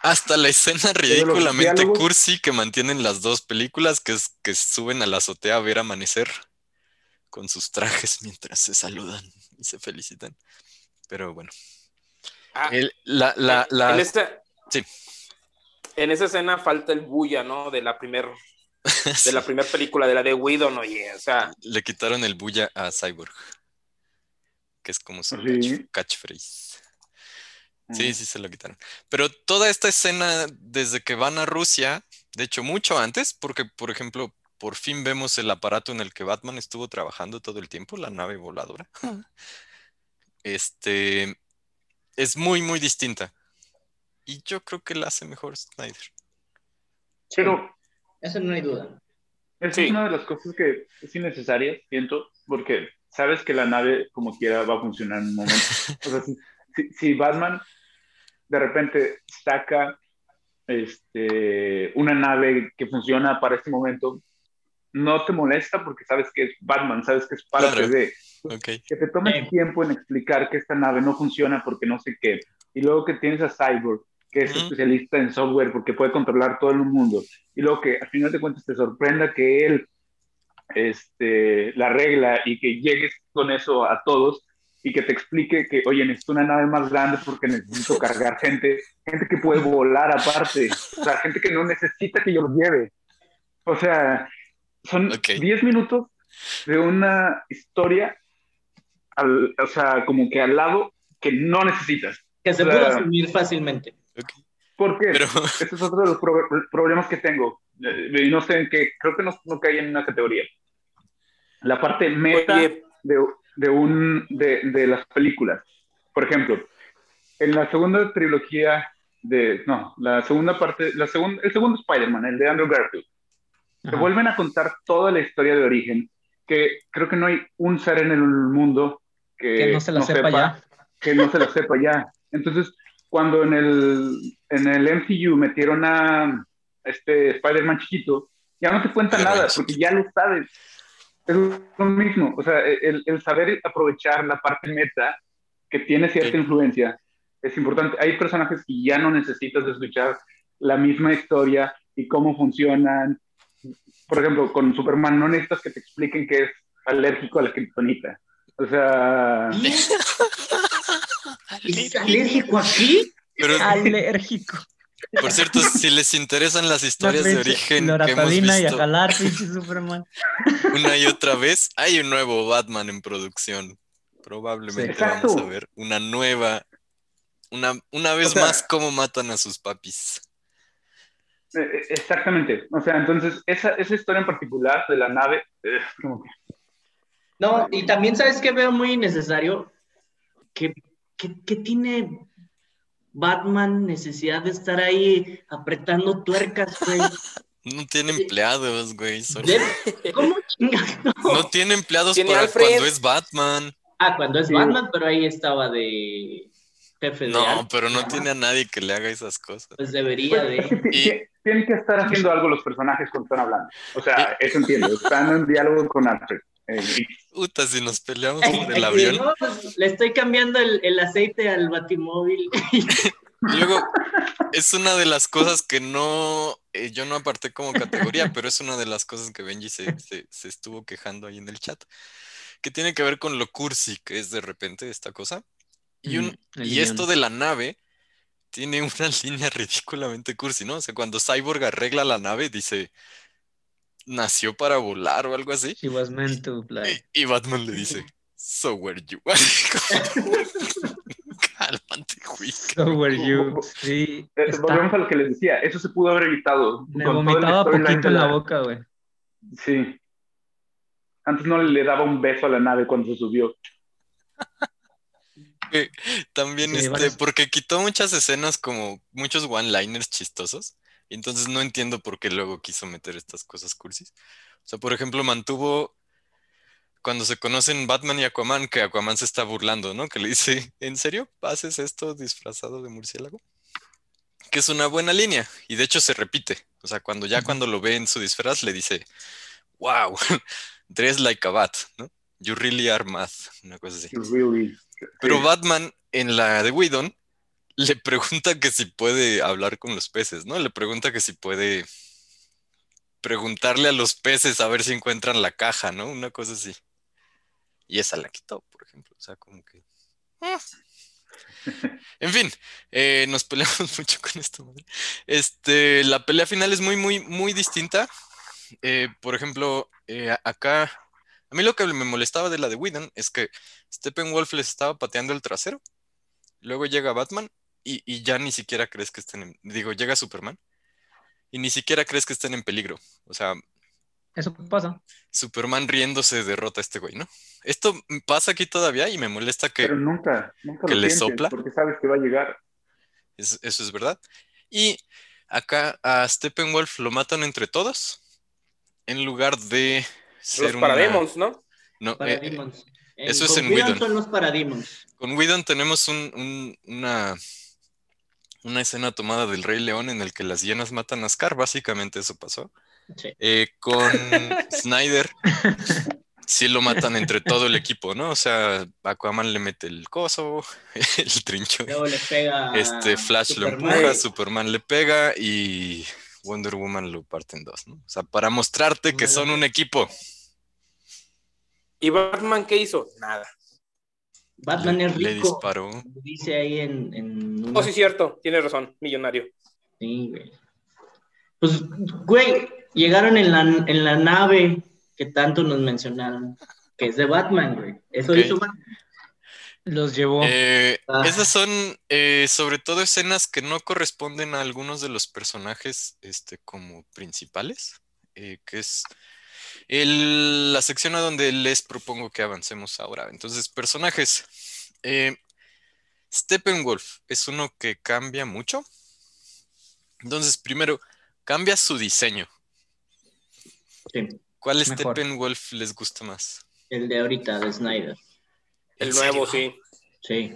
hasta la escena ridículamente cursi que mantienen las dos películas, que es que suben a la azotea a ver amanecer con sus trajes [LAUGHS] mientras se saludan y se felicitan. Pero bueno, Ah, el- la, la, la- en esta, Sí. En esa escena falta el bulla, ¿no? De la [LAUGHS] de la primera película, de la de Whedon, oye, o sea, le quitaron el bulla a Cyborg, que es como su catchphrase. Sí, sí se lo quitaron. Pero toda esta escena, desde que van a Rusia, de hecho, mucho antes, porque, por ejemplo, por fin vemos el aparato en el que Batman estuvo trabajando todo el tiempo, la nave voladora. [LAUGHS] Este es muy, muy distinta. Y yo creo que la hace mejor Snyder. Pero Eso no hay duda. esa Sí. es una de las cosas que es innecesaria, siento, porque sabes que la nave como quiera va a funcionar en un momento. O sea, si, si- si Batman de repente saca este, una nave que funciona para este momento, no te molesta porque sabes que es Batman, sabes que es parte Claro. de... Que te tomes tiempo en explicar que esta nave no funciona porque no sé qué. Y luego que tienes a Cyborg que es especialista en software porque puede controlar todo el mundo, y luego que al final de cuentas te sorprenda que él este, la regla y que llegues con eso a todos y que te explique que, oye, necesito una nave más grande porque necesito cargar gente, gente que puede volar aparte, o sea, gente que no necesita que yo los lleve. O sea, son 10 minutos de una historia, o sea, como que al lado que no necesitas. Que se puede asumir fácilmente. Porque Pero... [LAUGHS] ese es otro de los problemas que tengo. Eh, no sé en qué, creo que no, no cae en una categoría. La parte meta de, de, un, de, de, las películas. Por ejemplo, en la segunda trilogía de, no, la segunda parte, la segunda, el segundo Spider-Man, el de Andrew Garfield, se vuelven a contar toda la historia de origen, que creo que no hay un ser en el mundo que, no se la sepa, ya. Que no se la sepa ya. Entonces, cuando en el, en el MCU metieron a este Spider-Man chiquito, ya no te cuenta nada, porque ya lo sabes. Es lo mismo, o sea, el, el saber aprovechar la parte meta que tiene cierta influencia es importante. Hay personajes que ya no necesitas escuchar la misma historia y cómo funcionan. Por ejemplo, con Superman no necesitas que te expliquen que es alérgico a la kriptonita. O sea... [LAUGHS] ¿Es alérgico aquí? [LAUGHS] Alérgico. Por cierto, si les interesan las historias de origen que hemos visto [LAUGHS] una y otra vez, hay un nuevo Batman en producción. Probablemente vamos a ver una nueva, una, una vez más, cómo matan a sus papis. Eh, eh, exactamente. O sea, entonces, esa, esa historia en particular de la nave, eh, No, y también sabes que veo muy necesario que, que tiene Batman necesidad de estar ahí apretando tuercas, güey. [LAUGHS] No tiene empleados, güey. ¿Cómo [LAUGHS] No. tiene empleados para cuando es Batman. Ah, cuando es Batman, pero ahí estaba de jefe de No, pero no tiene a nadie que le haga esas cosas. Pues debería pues, de. [LAUGHS] Tienen que estar haciendo algo los personajes cuando están hablando. O sea, eso entiendo. Están en diálogo con Alfred. Puta, si nos peleamos por el avión. Le estoy cambiando el, aceite al batimóvil. [LAUGHS] Luego, es una de las cosas que no, eh, yo no aparté como categoría, pero es una de las cosas que Benji se, se, estuvo quejando ahí en el chat, que tiene que ver con lo cursi que es de repente esta cosa. Y, un, y esto de la nave tiene una [LAUGHS] línea ridículamente cursi, ¿no? O sea, cuando Cyborg arregla la nave, dice, nació para volar o algo así. She was meant to fly. Y, Batman le dice, so were you. [LAUGHS] Cálmate, güey. So were you. Sí. Eh, volvemos a lo que les decía, eso se pudo haber evitado. Me vomitaba poquito en la boca, güey. Sí. Antes no le daba un beso a la nave cuando se subió. También, este, porque quitó muchas escenas como muchos one-liners chistosos. Entonces no entiendo por qué luego quiso meter estas cosas cursis. O sea, por ejemplo, mantuvo cuando se conocen Batman y Aquaman, que Aquaman se está burlando, ¿no? Que le dice, ¿en serio haces esto disfrazado de murciélago? Que es una buena línea. Y de hecho se repite. O sea, cuando ya cuando lo ve en su disfraz, le dice, wow, [LAUGHS] dress like a bat, ¿no? You really are mad. Una cosa así. Pero Batman en la de Whedon le pregunta que si puede hablar con los peces, ¿no? Le pregunta que si puede preguntarle a los peces a ver si encuentran la caja, ¿no? Una cosa así. Y esa la quitó, por ejemplo. O sea, como que. Ah. [LAUGHS] En fin, eh, nos peleamos [LAUGHS] mucho con esto. Este, la pelea final es muy, muy, muy distinta. Eh, por ejemplo, eh, acá, a mí lo que me molestaba de la de Whedon es que Steppenwolf les estaba pateando el trasero. Luego llega Batman y, ya ni siquiera crees que estén en, digo, llega Superman y ni siquiera crees que estén en peligro. O sea... Eso pasa. Superman riéndose derrota a este güey, ¿no? Esto pasa aquí todavía y me molesta que... Pero nunca, nunca que le sopla. Porque sabes que va a llegar. eso es verdad. Y acá a Steppenwolf lo matan entre todos en lugar de ser Los parademons, ¿no? No, eh, eso es en Whedon. son los parademons. Con Whedon tenemos una una escena tomada del Rey León en el que las hienas matan a Scar, básicamente eso pasó. Eh, con [LAUGHS] Snyder, sí lo matan entre todo el equipo, ¿no? O sea, Aquaman le mete el coso, [LAUGHS] el trincho. Luego le pega. Este Flash lo empuja, Superman le pega y Wonder Woman lo parte en dos, ¿no? O sea, para mostrarte que son un equipo. ¿Y Batman qué hizo? Nada. Batman le, es le rico. disparó. Dice ahí en. en una- Oh, sí, cierto. Tienes razón. Millonario. Sí, güey. Pues, güey, llegaron en la, en la nave que tanto nos mencionaron, que es de Batman, güey. Eso Ok. hizo Batman. Los llevó. Eh, Ah. Esas son eh, sobre todo escenas que no corresponden a algunos de los personajes este, como principales, eh, que es el- la sección a donde les propongo que avancemos ahora. Entonces, personajes. Eh, Steppenwolf es uno que cambia mucho. Entonces, primero, cambia su diseño. Sí, ¿Cuál Mejor. Steppenwolf les gusta más? el de ahorita, de Snyder. El ¿En nuevo, sí. Sí.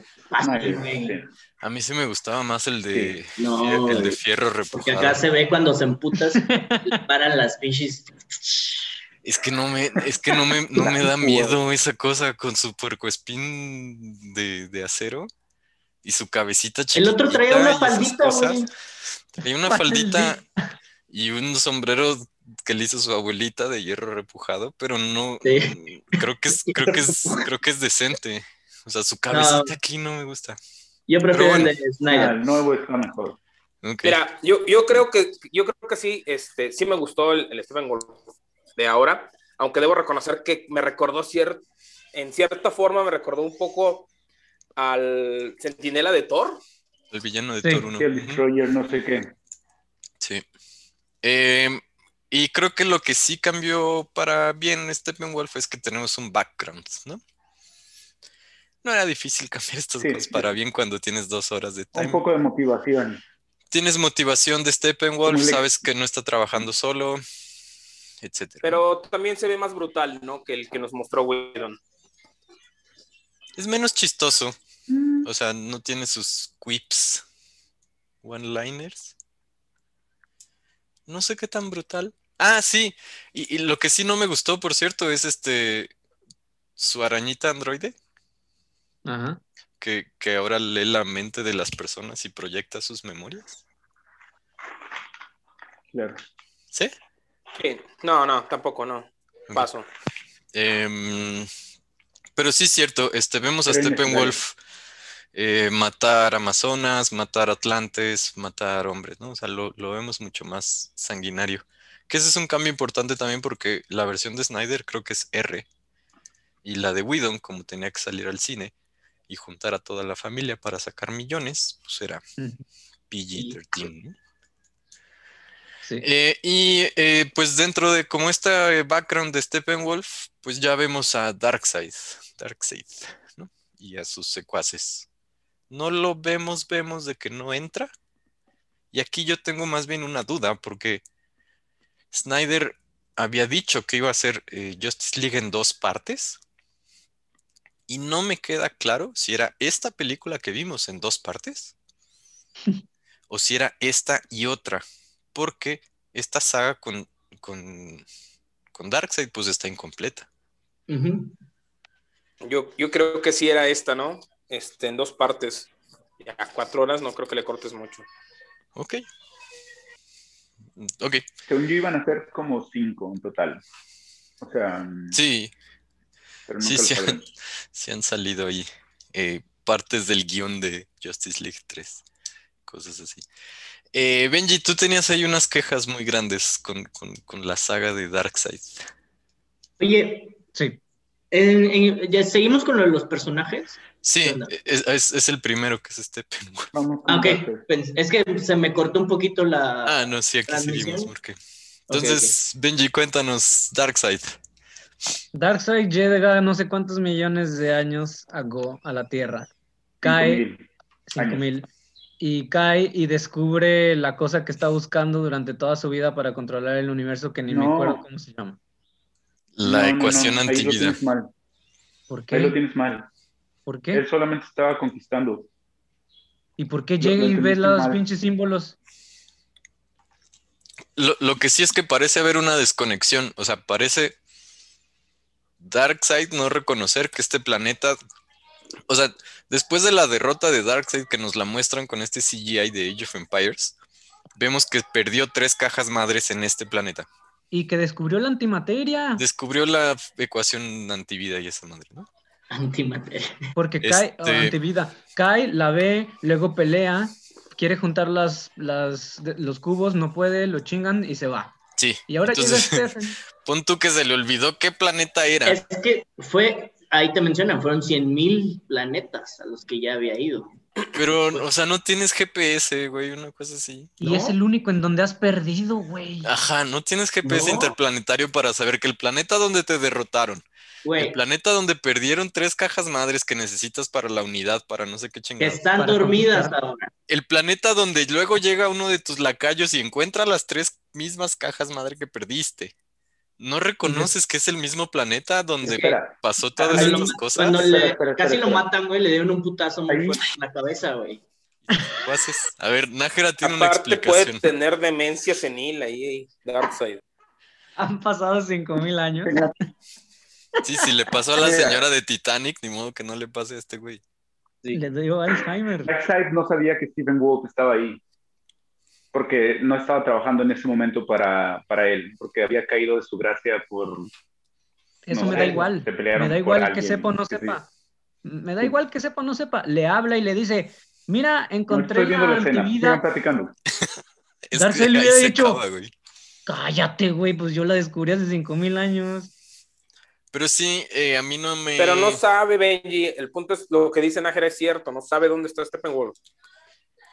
A mí sí me gustaba más el de, No, el de fierro Porque repujado. acá se ve cuando se emputas, [LAUGHS] paran las pinches. Es que no me, es que no me, [LAUGHS] no me da miedo esa cosa con su puercoespín de, de acero y su cabecita El chiquita. otro traía y una faldita, güey. Traía una faldita y un sombrero que le hizo su abuelita de hierro repujado, pero no, Sí. creo que es, [LAUGHS] creo que es, creo que es decente. O sea, su cabecita aquí no me gusta. Yo prefiero el de Ah, Snyder. el nuevo está mejor. Mira, yo, yo creo que yo creo que sí, este, sí me gustó el, el Stephen Wolf de ahora, aunque debo reconocer que me recordó cier- en cierta forma me recordó un poco al Centinela de Thor. El villano de Sí, Thor 1. Sí, el Destroyer, no sé qué. Sí. Em, y creo que lo que sí cambió para bien Steppenwolf es que tenemos un background, ¿no? No era difícil [LAUGHS] cambiar estas Sí, cosas sí. para bien cuando tienes dos horas de Un time. poco de motivación. Tienes motivación de Steppenwolf, sabes que no está trabajando solo, etcétera. Pero también se ve más brutal, ¿no? Que el que nos mostró Whedon. Es menos chistoso. O sea, no tiene sus quips, one-liners. No sé qué tan brutal. Ah, sí. Y, y lo que sí no me gustó, por cierto, es este su arañita androide, Ajá. que, que ahora lee la mente de las personas y proyecta sus memorias. Claro. ¿Sí? Sí. No, no, tampoco, no. Paso. Em, pero sí es cierto, este, vemos a Pero Steppenwolf eh, matar Amazonas, matar Atlantes, matar hombres, ¿no? O sea, lo, lo vemos mucho más sanguinario. Que ese es un cambio importante también porque la versión de Snyder creo que es R. Y la de Whedon, como tenía que salir al cine y juntar a toda la familia para sacar millones, pues era Ujú. PG-13. Eh, y eh, pues dentro de como este background de Steppenwolf, pues ya vemos a Darkseid, Darkseid, ¿no? Y a sus secuaces. No lo vemos, vemos de que no entra. Y aquí yo tengo más bien una duda, porque Snyder había dicho que iba a hacer eh, Justice League en dos partes. Y no me queda claro si era esta película que vimos en dos partes [LAUGHS] o si era esta y otra porque esta saga con, con, con Darkseid pues está incompleta. Yo, yo creo que sí era esta, ¿no? Este, en dos partes. Ya cuatro horas no creo que le cortes mucho. Ok. Ok, Según yo iban a ser como cinco en total. O sea, sí, pero sí, sí han, [LAUGHS] sí han salido ahí eh, partes del guion de Justice League 3, cosas así. Eh, Benji, tú tenías ahí unas quejas muy grandes con, con- con la saga de Darkseid. Oye, Sí. en- en- ¿ya seguimos con lo de los personajes? Sí, es, es- es el primero que es Steppenwolf. Vamos con Ah, ok. Pens- Es que se me cortó un poquito la. Ah, no, sí, aquí seguimos, porque... Entonces, Benji, cuéntanos Darkseid. Darkseid llega no sé cuántos millones de años ago a la Tierra. Cinco Cae mil. 5000 y cae y descubre la cosa que está buscando durante toda su vida para controlar el universo que ni me acuerdo cómo se llama. La No, no, no, ecuación Ahí lo antivida. tienes mal. ¿Por Ahí lo qué? tienes mal. ¿Por qué? Él solamente estaba conquistando. ¿Y por qué llega y ve los mal. pinches símbolos? Lo, lo que sí es que parece haber una desconexión, o sea, parece Darkseid no reconocer que este planeta, o sea, después de la derrota de Darkseid que nos la muestran con este CGI de Age of Empires, vemos que perdió tres cajas madres en este planeta. Y que descubrió la antimateria. Descubrió la ecuación antivida y esa madre, ¿no? Antimateria. Porque cae, Este- antivida, cae, la ve, luego pelea, quiere juntar las, las, los cubos, no puede, lo chingan y se va. Sí. Y ahora entonces, llega Stephen. [LAUGHS] pon tú que se le olvidó qué planeta era. Es que fue, ahí te mencionan, fueron 100.000 planetas a los que ya había ido. Pero, o sea, no tienes GPS, güey, una cosa así. Y ¿No? es el único en donde has perdido, güey. Ajá, no tienes GPS No. interplanetario para saber que el planeta donde te derrotaron, el planeta donde perdieron tres cajas madres que necesitas para la unidad, para no sé qué que chingada. están dormidas ahora. El planeta donde luego llega uno de tus lacayos y encuentra las tres mismas cajas madre que perdiste. ¿No reconoces que es el mismo planeta donde Espera. pasó todas Ahí estas lo- cosas? Cuando Espera, le- espera, casi espera, lo espera. matan, güey, le dieron un putazo muy Ahí- fuerte en la cabeza, güey. ¿Qué haces? A ver, Nájera tiene una Aparte puede explicación. tener demencia senil ahí, Darkseid. Han pasado 5000 años. Sí, si le pasó a la señora de Titanic, ni modo que no le pase a este güey. Le dio Alzheimer. Darkseid no sabía que Stephen Wolf estaba ahí, porque no estaba trabajando en ese momento para, para él, porque había caído de su gracia por... Eso No, me da igual. se pelearon Me da igual que alguien, sepa o no sí. sepa. Me da igual que sepa o no sepa. Le habla y le dice, mira, No encontré estoy viendo la la escena, sigan antivida. platicando. [LAUGHS] Es Darcy que le ahí hubiera se dicho- acaba, güey. Cállate, güey, pues yo la descubrí hace 5000 años. Pero sí, eh, a mí no me. Pero no sabe, Benji. El punto es lo que dice Nájera es cierto. No sabe dónde está Steppenwolf.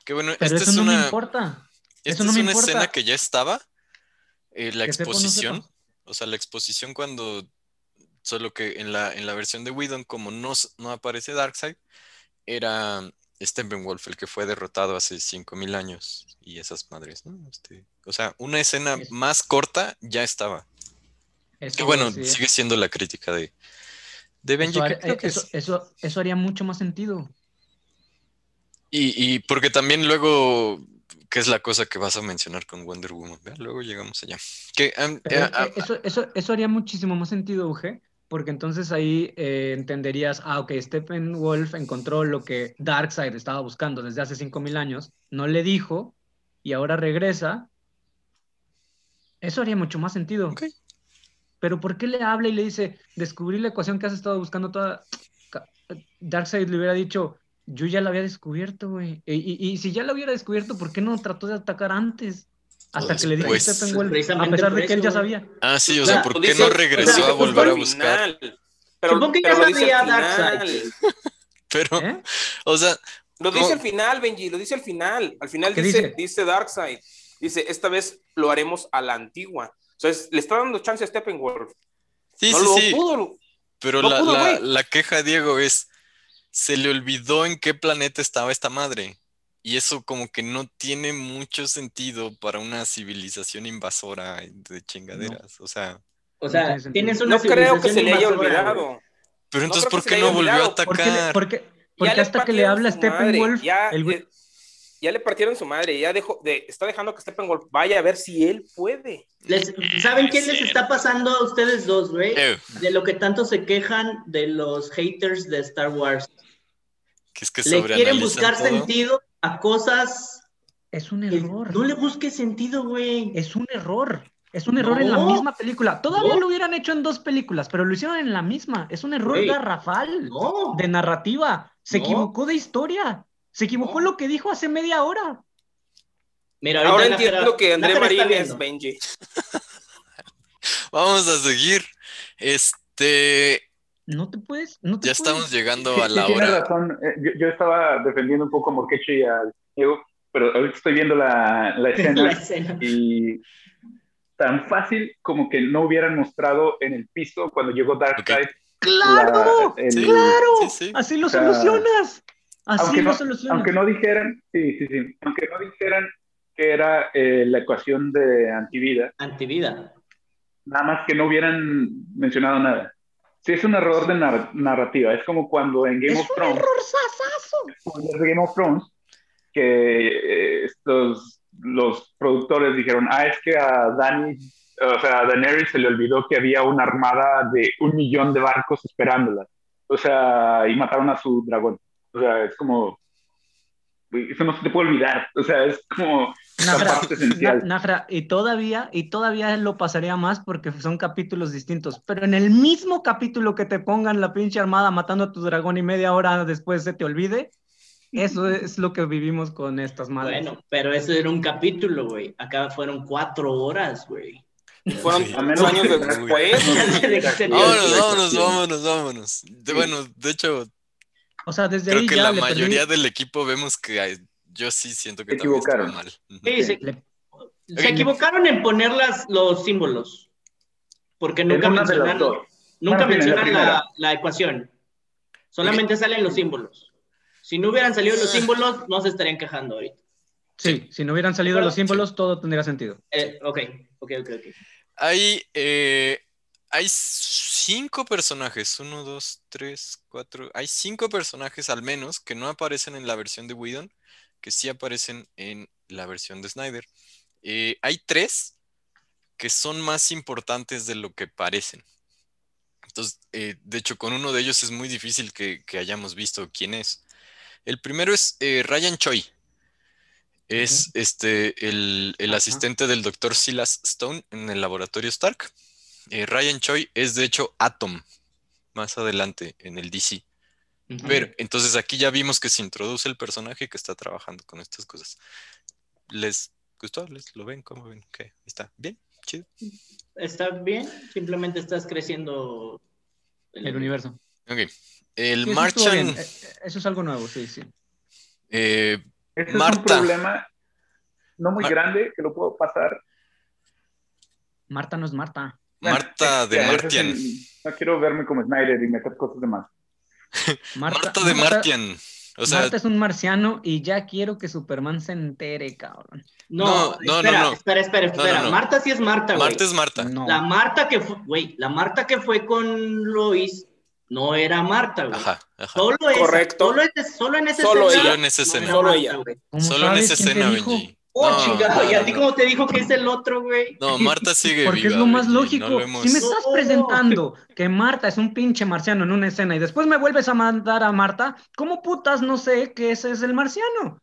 Que bueno, Pero esta eso es no una, me importa. Esta eso no es me una importa. escena que ya estaba. eh, la Que exposición. O sea, la exposición cuando. Solo que en la, en la versión de Whedon, como no, no aparece Darkseid, era Steppenwolf el que fue derrotado hace 5000 años. Y esas madres, ¿no? Este, o sea, una escena Es- más corta ya estaba. Eso, Que bueno, sigue siendo la crítica de, de Benji. Eso, creo que eso- es- eso- eso haría mucho más sentido. Y, y porque también luego, ¿qué es la cosa que vas a mencionar con Wonder Woman? Luego llegamos allá. Que, Pero eh, ah, eso, eso, eso haría muchísimo más sentido, Uge, porque entonces ahí eh, entenderías, ah, ok, Steppenwolf encontró lo que Darkseid estaba buscando desde hace 5000 años, no le dijo, y ahora regresa. Eso haría mucho más sentido. Pero ¿por qué le habla y le dice, descubrí la ecuación que has estado buscando toda... Darkseid le hubiera dicho, yo ya la había descubierto, güey. Y, y- y si ya la hubiera descubierto, ¿por qué no trató de atacar antes? Hasta que le dijo después. Steppenwolf, a pesar de que él ya sabía. ah, sí, o o sea, ¿por qué dice- no o sea, regresó lo a volver a buscar? final. Pero, Supongo que pero ya sabía Darkseid. Pero, ¿Eh? o sea, Lo dice No. al final, Benji, lo dice al final. Al final ¿Qué dice, dice? dice Darkseid. Dice, esta vez lo haremos a la antigua. Entonces, le está dando chance a Steppenwolf. sí, no sí, lo sí. pudo. Pero no la, pudo, la- la queja, Diego, es, se le olvidó en qué planeta estaba esta madre. Y eso como que no tiene mucho sentido para una civilización invasora de chingaderas. O sea, O No sea, sentido. tienes una No creo que se le haya olvidado. pero No entonces, ¿por qué no volvió a olvidado. ¿Por qué, le- atacar? por qué- por Ya qué le hasta que le habla Steppenwolf, Ya, el güey- eh, ya le partieron su madre. Ya dejó de, está dejando que Steppenwolf vaya a ver si él puede. Les- ¿Saben qué es les está pasando a ustedes dos, güey? De lo que tanto se quejan de los haters de Star Wars. que es que Le quieren buscar todo. sentido a cosas es un error. no le busques sentido, güey. Es un error. Es un error en la misma película. Todavía No. lo hubieran hecho en dos películas, pero lo hicieron en la misma. Es un error Güey. garrafal No. de narrativa. Se No. equivocó de historia. Se equivocó No. lo que dijo hace media hora. Mira, ahorita Ahora Nájera- entiendo que André Nájera Marín es. Benji. [LAUGHS] Vamos a seguir. Este, No te puedes. No te ya puedes. estamos llegando Sí, [LAUGHS] a sí, la tiene hora. razón. Eh, Yo, yo estaba defendiendo un poco a Morquecho y a Diego, pero ahorita estoy viendo la, la [LAUGHS] escena La escena. y tan fácil como que no hubieran mostrado en el piso cuando llegó Darkseid. ¡Claro! la- el- Sí. ¡Claro! Sí, sí. Así lo O sea, solucionas. Así aunque lo no-. Aunque no dijeran, sí, sí, sí, aunque no dijeran que era eh, la ecuación de antivida, Antivida. nada más que no hubieran mencionado nada. Sí, es un error de nar- narrativa. Es como cuando en Game es of un Thrones, error sasazo. cuando es de Game of Thrones, que eh, estos, los productores dijeron, ah, es que a Dani o sea, a Daenerys se le olvidó que había una armada de un millón de barcos esperándola. O sea, y mataron a su dragón. O sea, es como, eso no se te puede olvidar. O sea, es como Nafra, parte esencial. Nafra, y todavía, y todavía lo pasaría más porque son capítulos distintos. Pero en el mismo capítulo que te pongan la pinche armada matando a tu dragón y media hora después se te olvide, eso [LAUGHS] es lo que vivimos con estas madres. Bueno, pero eso era un capítulo, güey. Acá fueron cuatro horas, güey. Fueron a menos años [LAUGHS] después. [LAUGHS] vámonos, vámonos, vámonos, vámonos. bueno, de hecho, o sea, desde creo ahí que la mayoría del equipo vemos que yo sí siento que se equivocaron. mal. Sí, se, se equivocaron en poner las, los símbolos. Porque nunca mencionan, nunca mencionan la, la, ecuación. Solamente salen los símbolos. Si no hubieran salido los símbolos, no se estarían quejando ahorita. Sí, si no hubieran salido los símbolos, todo tendría sentido. Eh, ok, ok, ok, ok. Hay, eh, hay cinco personajes, uno, dos, tres, cuatro, hay cinco personajes al menos que no aparecen en la versión de Whedon, que sí aparecen en la versión de Snyder. Eh, hay tres que son más importantes de lo que parecen. Entonces, eh, de hecho, con uno de ellos es muy difícil que, hayamos visto quién es. El primero es eh, Ryan Choi. Es este, el, asistente del doctor Silas Stone en el laboratorio Stark. Ryan Choi es de hecho Atom más adelante en el DC. Pero entonces aquí ya vimos que se introduce el personaje que está trabajando con estas cosas. ¿Les gustó? ¿Les lo ven? ¿Cómo ven? ¿Qué? ¿Está bien? ¿Chido? Está bien, simplemente estás creciendo el, universo. Ok. El Marchan. Eh, eh, eso, es algo nuevo, sí, sí. Eh, este Marta. es un problema no muy grande que lo puedo pasar. Marta no es Marta. Marta de Martian. no quiero verme como Snyder y meter cosas de más. [LAUGHS] Marta, de Martian. O sea, Marta es un marciano y ya quiero que Superman se entere, cabrón. No, no, espera, no, espera, espera, espera. Marta sí es Marta, güey. Marta es Marta. La Marta que fue, güey, la Marta que fue con Lois no era Marta, güey. Ajá, ajá. Solo Correcto. Solo, solo, en esa solo escena. Solo en esa escena. solo ella. Solo en esa escena, Benji. Oh, chingado, ¿y a ti cómo te dijo que es el otro, güey? No, Marta sigue Porque es lo más lógico. Si me estás presentando que Marta es un pinche marciano en una escena y después me vuelves a mandar a Marta, ¿cómo putas no sé que ese es el marciano?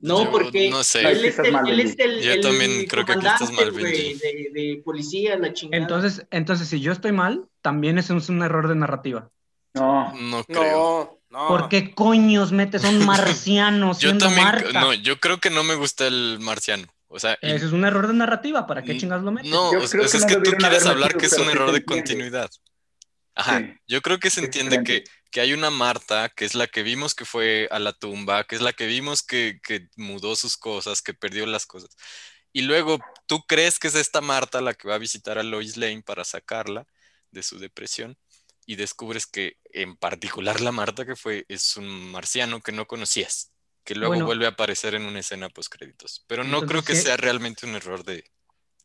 No, porque no sé. él es el, él es el, Yo también creo que aquí estás mal, güey, de, de, policía, la chingada. Entonces, entonces, si yo estoy mal, también es un, error de narrativa. No, no creo. No. ¿Por qué coños metes a un [LAUGHS] marciano yo también, No, yo creo que no me gusta el marciano. O sea, Ese es un error de narrativa, ¿para qué chingas lo metes? No, es, que, tú quieres hablar que es un error de continuidad. Ajá, yo creo que se entiende que, que, hay una Marta, que es la que vimos que fue a la tumba, que es la que vimos que, que mudó sus cosas, que perdió las cosas. Y luego tú crees que es esta Marta la que va a visitar a Lois Lane para sacarla de su depresión y descubres que en particular la Marta que fue es un marciano que no conocías, que luego vuelve a aparecer en una escena post créditos. Pero no creo que sea realmente un error de,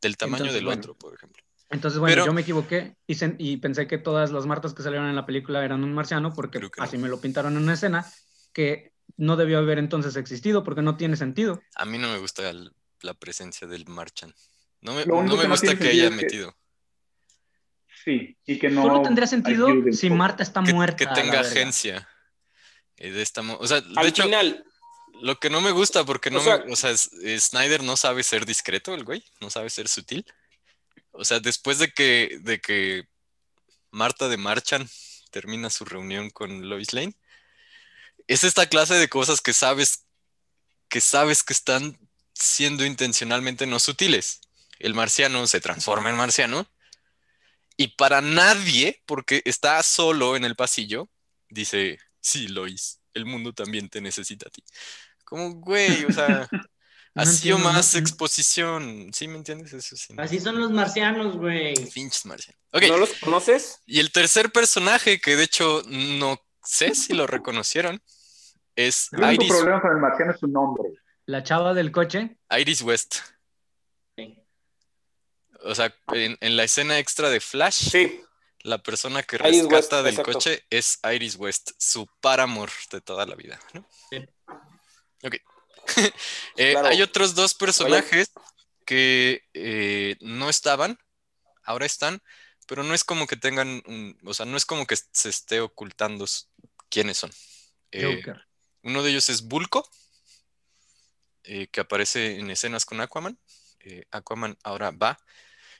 del tamaño del otro, por ejemplo. Entonces, bueno, yo me equivoqué y, y, pensé que todas las Martas que salieron en la película eran un marciano porque así me lo pintaron en una escena que no debió haber entonces existido porque no tiene sentido. A mí no me gusta la presencia del Marchan. No me, no me gusta que haya metido. Sí, y que no. Solo tendría sentido si Marta está muerta. Que tenga agencia. Eh, de esta, o sea, de Al hecho, final. Lo que no me gusta, porque no o sea, me, o sea, Snyder no sabe ser discreto, el güey, no sabe ser sutil. O sea, después de que, de que Marta de Marchan termina su reunión con Lois Lane, es esta clase de cosas que sabes, que sabes que están siendo intencionalmente no sutiles. El marciano se transforma en marciano y para nadie, porque está solo en el pasillo, dice, sí, Lois, el mundo también te necesita a ti. Como, güey, o sea, [LAUGHS] ha sido más exposición. ¿Sí me entiendes? Eso sí, Así son los marcianos, güey. Pinches marcianos. ¿No los conoces? Y el tercer personaje, que de hecho no sé si lo reconocieron, es el único problema con el marciano es su nombre. La chava del coche. Iris West o sea, en, la escena extra de Flash, la persona que rescata del coche es Iris West, su paramor de toda la vida, ¿no? Ok. [LAUGHS] Eh, hay otros dos personajes que eh, no estaban, ahora están, pero no es como que tengan un, o sea, no es como que se esté ocultando quiénes son. Eh, Joker. uno de ellos es Bulko, eh, que aparece en escenas con Aquaman. Eh, Aquaman ahora va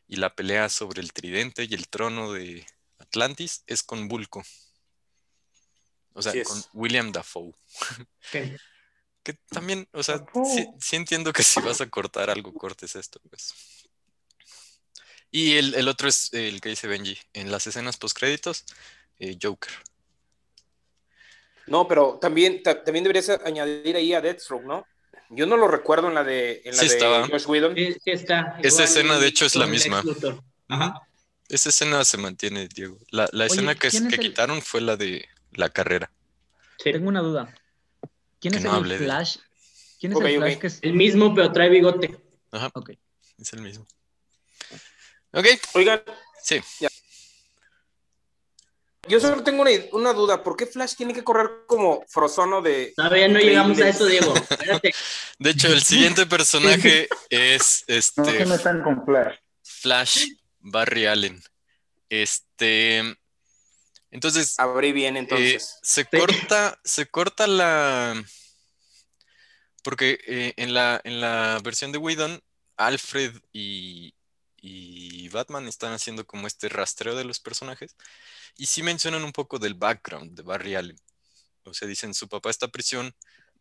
y la pelea sobre el tridente y el trono de Atlantis es con Bulko. O sea, con William Dafoe. [LAUGHS] Que también, o sea, sí, sí entiendo que si vas a cortar algo, cortes esto, pues. Y el, el otro es el que dice Benji. En las escenas postcréditos, eh, Joker. No, pero también, ta- también deberías añadir ahí a Deathstroke, ¿no? Yo no lo recuerdo en la de, en la Sí de estaba. Josh Whedon. Sí, sí está. Esa Igual escena, de hecho, es la misma. Ajá. Esa escena se mantiene, Diego. La, la Oye, escena que, ¿quién que el- quitaron fue la de la carrera. Sí. Tengo una duda. ¿Quién Que es no el de- Flash? ¿Quién es el Flash ok. que es? El mismo, pero trae bigote. Ajá, Ok. es el mismo. Ok, Oigan, sí. Yo solo tengo una, una duda. ¿Por qué Flash tiene que correr como Frozono de... Todavía no llegamos a eso, Diego. [LAUGHS] Espérate. De hecho, el siguiente personaje es No este se metan con Flash. Flash Barry Allen. Este. Entonces, Abrí bien eh, entonces. se corta, se corta la. Porque eh, en la, en la versión de Whedon, Alfred y, y Batman están haciendo como este rastreo de los personajes. Y sí mencionan un poco del background de Barry Allen. O sea, dicen su papá está a prisión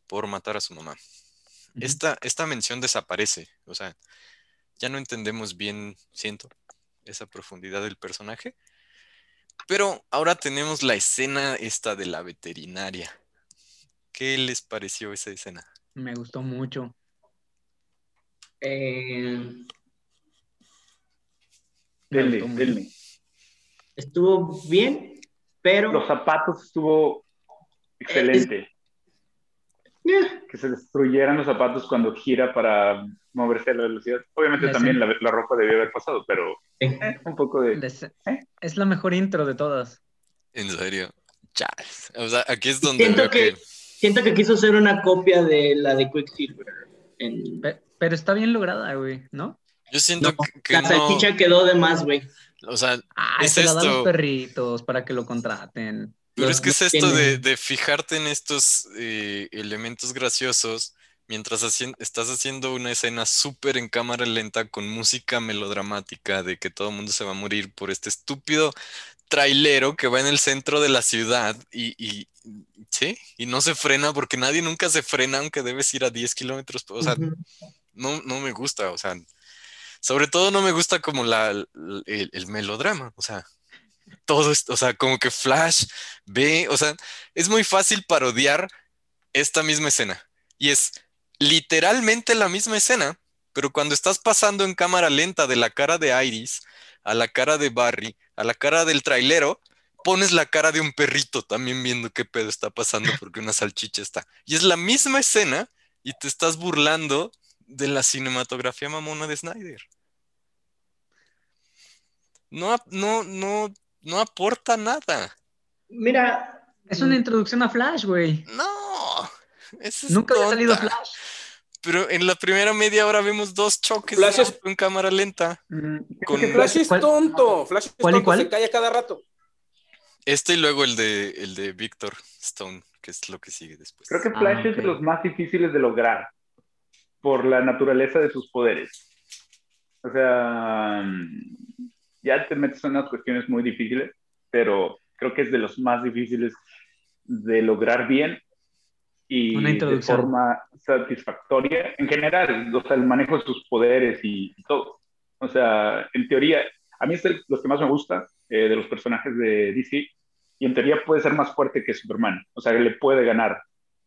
por matar a su mamá. Esta, esta mención desaparece. O sea, ya no entendemos bien, siento, esa profundidad del personaje. Pero ahora tenemos la escena esta de la veterinaria. ¿Qué les pareció esa escena? Me gustó mucho. Eh, Denle, denle. estuvo bien, pero Los zapatos estuvo excelente. eh, Que se destruyeran los zapatos cuando gira para moverse a la velocidad. Obviamente también la, la ropa debió haber pasado, pero eh, un poco de... Les- ¿Eh? Es la mejor intro de todas. En serio. Ya. O sea, aquí es donde siento veo que, que. siento que quiso ser una copia de la de Quicksilver. En- Pe- Pero está bien lograda, güey, ¿no? Yo siento No, que- la no. salchicha quedó de más, güey. O sea, Es se esto. los perritos para que lo contraten. Pero Los- es que es esto de, de fijarte en estos eh, elementos graciosos mientras estás haciendo una escena súper en cámara lenta con música melodramática de que todo el mundo se va a morir por este estúpido trailero que va en el centro de la ciudad y, y- sí, y no se frena porque nadie nunca se frena aunque debes ir a 10 kilómetros. O sea, no, no me gusta, o sea, sobre todo no me gusta como la, el, el melodrama, o sea, todo esto, o sea, como que Flash ve, o sea, es muy fácil parodiar esta misma escena y es literalmente la misma escena, pero cuando estás pasando en cámara lenta de la cara de Iris a la cara de Barry, a la cara del trailero, pones la cara de un perrito también viendo qué pedo está pasando porque una salchicha está. Y es la misma escena y te estás burlando de la cinematografía mamona de Snyder. No, no, no, no aporta nada. Mira, Es una introducción a Flash, güey. No. es Nunca había salido tonta. Flash. Pero en la primera media hora vemos dos choques Flash de es- en cámara lenta. Mm, Con- Flash es ¿Cuál- tonto. Flash es cuál tonto, cuál? se calla cada rato. Este y luego el de el de Victor Stone, que es lo que sigue después. Creo que Ah, Flash es de los más difíciles de lograr por la naturaleza de sus poderes. O sea, mm, ya te metes en unas cuestiones muy difíciles, pero creo que es de los más difíciles de lograr bien y Una de forma satisfactoria en general, o sea, el manejo de sus poderes y, y todo. O sea, en teoría, a mí es de los que más me gusta eh, de los personajes de DC y en teoría puede ser más fuerte que Superman, o sea, le puede ganar.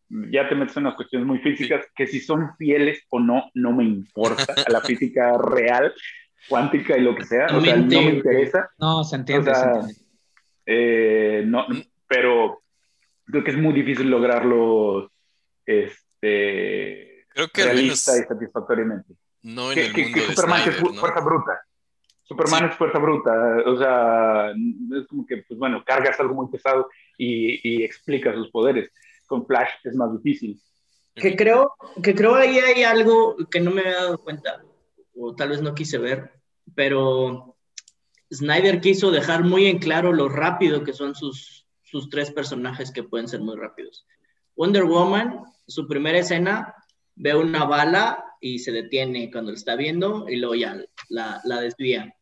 Ya te metes en unas cuestiones muy físicas que si son fieles o no, no me importa a la física real, cuántica y lo que sea, o sea, no me interesa. No, se entiende, O sea, se entiende. Eh, no, pero creo que es muy difícil lograrlo este, Creo que al menos realista y satisfactoriamente. no en Que, el que- mundo que de Superman es Snyder, fu- ¿no? fuerza bruta. Superman es fuerza bruta, o sea, es como que, pues bueno, cargas algo muy pesado y, y explica sus poderes. Con Flash es más difícil. que creo, que creo ahí hay algo que no me había dado cuenta, o tal vez no quise ver, pero Snyder quiso dejar muy en claro lo rápido que son sus, sus tres personajes que pueden ser muy rápidos. Wonder Woman, su primera escena, ve una bala y se detiene cuando lo está viendo y luego ya la, la desvía.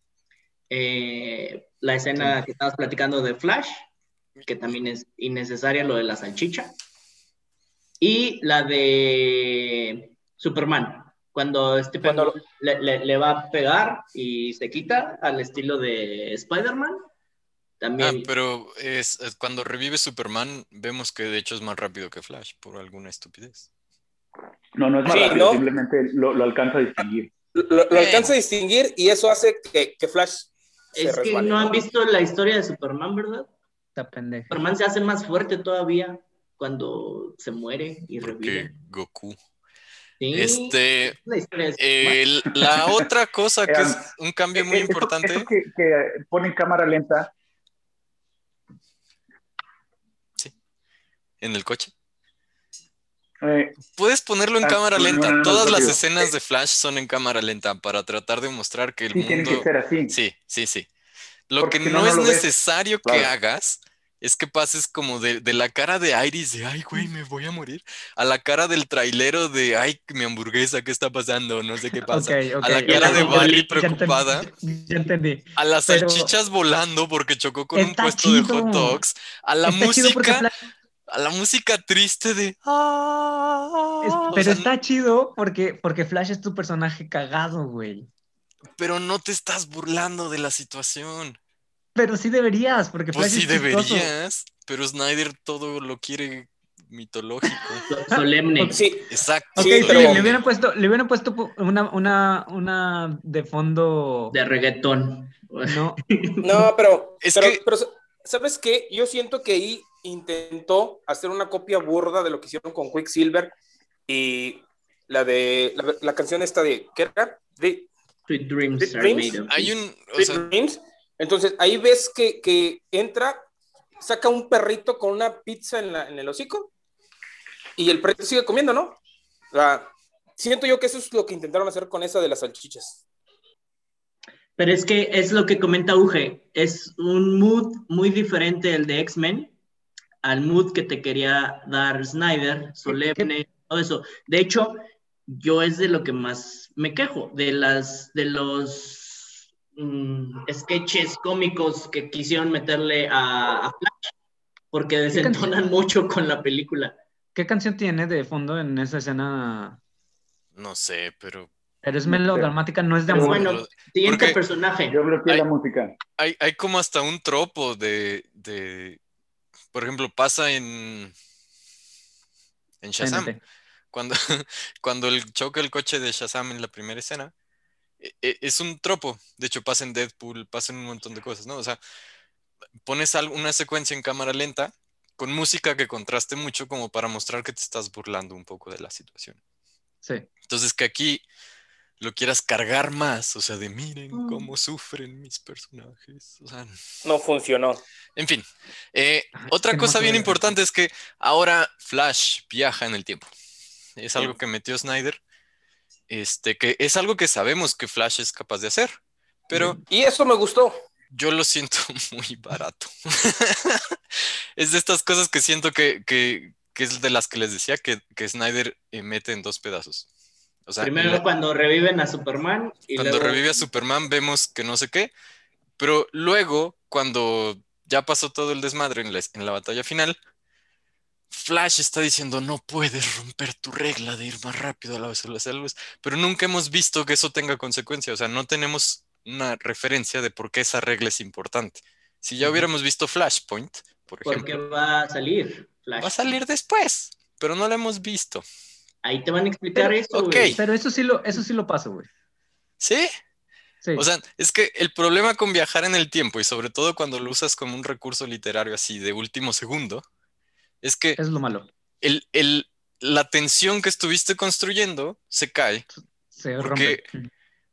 Eh, la escena que estabas platicando de Flash, que también es innecesaria, lo de la salchicha. Y la de Superman, cuando este Cuando- le, le- le va a pegar y se quita al estilo de Spider-Man. Ah, También. pero es, es cuando revive Superman, vemos que de hecho es más rápido que Flash por alguna estupidez. No, no es más Sí, rápido, ¿no? simplemente lo, lo alcanza a distinguir. Lo, lo alcanza a distinguir y eso hace que, que Flash se es que resbale. no han visto la historia de Superman, ¿verdad? Está. Superman se hace más fuerte todavía cuando se muere y Porque revive. Goku. Sí, Este, el- la otra cosa que es un cambio muy Eh, esto- importante. esto que, que ponen cámara lenta, en el coche. eh, Puedes ponerlo en Ah, cámara lenta. no, no, Todas las escenas de Flash son en cámara lenta para tratar de mostrar que el sí tiene mundo. que ser así. Sí, sí, sí. Lo Porque que no, es lo ves. necesario que Claro. hagas es que pases como de, de la cara de Iris de ay, güey, me voy a morir, a la cara del trailero de ay, mi hamburguesa, ¿qué está pasando? No sé qué [LAUGHS] pasa. A la cara de Barry preocupada. Ya entendí. A las Pero- salchichas volando porque chocó con un puesto de hot dogs. A la Está música, a la música triste de "Ah", o pero sea, está chido porque, porque Flash es tu personaje cagado, güey. pero no te estás burlando de la situación. Pero sí deberías, porque Pues Flash sí es chistoso. deberías, pero Snyder todo lo quiere mitológico. [LAUGHS] So- Solemne. Sí, Exacto. Ok, Sí, le hubieran puesto, le hubieran puesto pu- una, una, una de fondo. De reggaetón. No, [LAUGHS] no, pero, Es pero, que- pero, ¿sabes qué? Yo siento que ahí intentó hacer una copia burda de lo que hicieron con Quicksilver y la de la, la canción esta de ¿qué era? De Sweet dreams Sweet are dreams. made of Hay this. un, o Sweet sea, Dreams. Entonces ahí ves que, que entra, saca un perrito con una pizza en, la- en el hocico y el perrito sigue comiendo, ¿no? Siento yo que eso es lo que intentaron hacer con esa de las salchichas. Pero es que es lo que comenta Uge, es un mood muy diferente el de X-Men al mood que te quería dar Snyder, solemne, todo eso. De hecho, yo es de lo que más me quejo, de las de los mm, sketches cómicos que quisieron meterle a, a Flash, porque desentonan mucho con la película. ¿qué canción tiene de fondo en esa escena? no sé, pero Pero es melodramática, no es de Pero amor. bueno, siguiente Porque- personaje. Yo bloqueé Ay. la música. hay, hay como hasta un tropo de, de, por ejemplo, pasa en, en Shazam. Cuando, [LAUGHS] cuando el choca el coche de Shazam en la primera escena, es un tropo. De hecho, pasa en Deadpool, pasa en un montón de cosas, ¿no? O sea, pones una secuencia en cámara lenta con música que contraste mucho como para mostrar que te estás burlando un poco de la situación. Sí. Entonces, que aquí lo quieras cargar más, o sea, de miren Mm. cómo sufren mis personajes. O sea, No funcionó. en fin, eh, Ay, otra cosa bien importante es que ahora Flash viaja en el tiempo. Es algo que metió Snyder, este, que es algo que sabemos que Flash es capaz de hacer, pero Y eso me gustó. yo lo siento [LAUGHS] muy barato. [LAUGHS] es de estas cosas que siento que, que- que es de las que les decía que, que Snyder eh, mete en dos pedazos. O sea, Primero la- cuando reviven a Superman y cuando luego- revive a Superman vemos que no sé qué, pero luego cuando ya pasó todo el desmadre en la, en la batalla final, Flash está diciendo no puedes romper tu regla de ir más rápido a la velocidad de la luz, pero nunca hemos visto que eso tenga consecuencia, o sea, no tenemos una referencia de por qué esa regla es importante. Si ya hubiéramos visto Flashpoint, por porque ejemplo, va a salir Flash. va a salir después, pero no lo hemos visto. Ahí te van a explicar Pero- eso, ok. güey. Pero eso sí lo, eso sí lo paso, güey. ¿Sí? Sí. O sea, es que el problema con viajar en el tiempo y sobre todo cuando lo usas como un recurso literario así de último segundo, es que es lo malo. el, el- la tensión que estuviste construyendo se cae. Se Porque- rompe.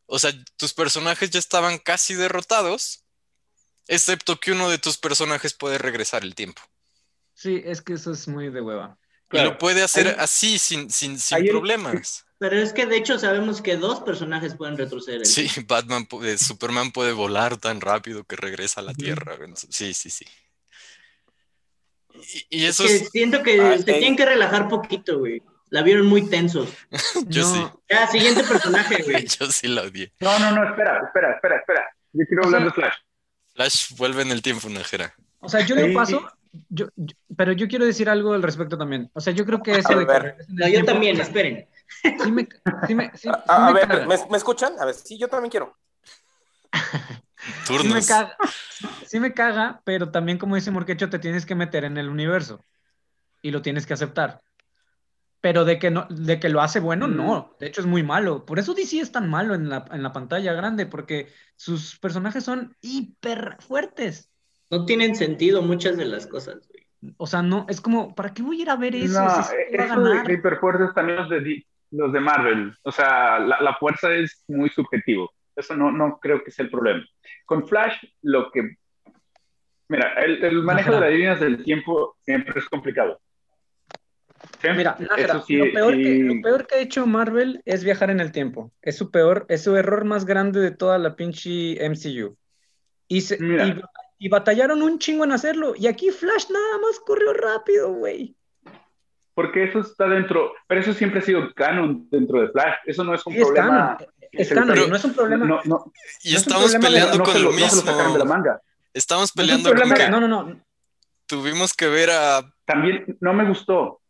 O sea, tus personajes ya estaban casi derrotados, excepto que uno de tus personajes puede regresar el tiempo. Sí, es que eso es muy de hueva. Y lo puede hacer así, sin, sin, sin problemas. [LAUGHS] Pero es que de hecho sabemos que dos personajes pueden retroceder. el Sí. Batman, Superman puede volar tan rápido que regresa a la. Tierra. Sí, sí, sí. Y, y Es que es, siento que Ah, se ok. tienen que relajar poquito, güey. La vieron muy tensos. [LAUGHS] yo sí, No, Ya, siguiente personaje, güey. [LAUGHS] yo sí la odié. No, no, no, espera, espera, espera, espera. Yo quiero hablar de Flash. Flash vuelve en el tiempo, Najera. O sea, yo le Sí. paso, yo, yo- pero yo quiero decir algo al respecto también. O sea, yo creo que eso A de que No, yo tiempo, también, esperen. Sí me, sí me, sí- A, sí a- me ver. ¿me, me escuchan? A ver, sí, yo también quiero. [LAUGHS] Sí me Turnos. caga, sí me caga, pero también como dice Morquecho, te tienes que meter en el universo y lo tienes que aceptar. Pero de que no, de que lo hace bueno, Mm. no. De hecho, es muy malo. Por eso DC es tan malo en la, en la pantalla grande, porque sus personajes son hiper fuertes. No tienen sentido muchas de las cosas, güey. O sea, no, es como, ¿para qué voy a ir a ver eso? No, Si eso de ganar. que hiperfuertes también los de, los de Marvel. O sea, la, la fuerza es muy subjetivo. Eso no, no creo que sea el problema. Con Flash, lo que... Mira, el, el manejo de las líneas del tiempo siempre es complicado. ¿Sí? Mira, Nájera, sí, lo, peor sí. que, lo peor que ha hecho Marvel es viajar en el tiempo. Es su peor, es su error más grande de toda la pinche MCU. Y, se- y, y batallaron un chingo en hacerlo. Y aquí Flash nada más corrió rápido, güey. Porque eso está dentro... Pero eso siempre ha sido canon dentro de Flash. Eso no es un Sí, problema... que Es se- canon, pero no es un problema. No, no, Y No es un estamos peleando con se lo lo, no se lo sacaron de la mismo. manga. Estamos No es un peleando con que no, no, no. tuvimos que ver a. También no me gustó.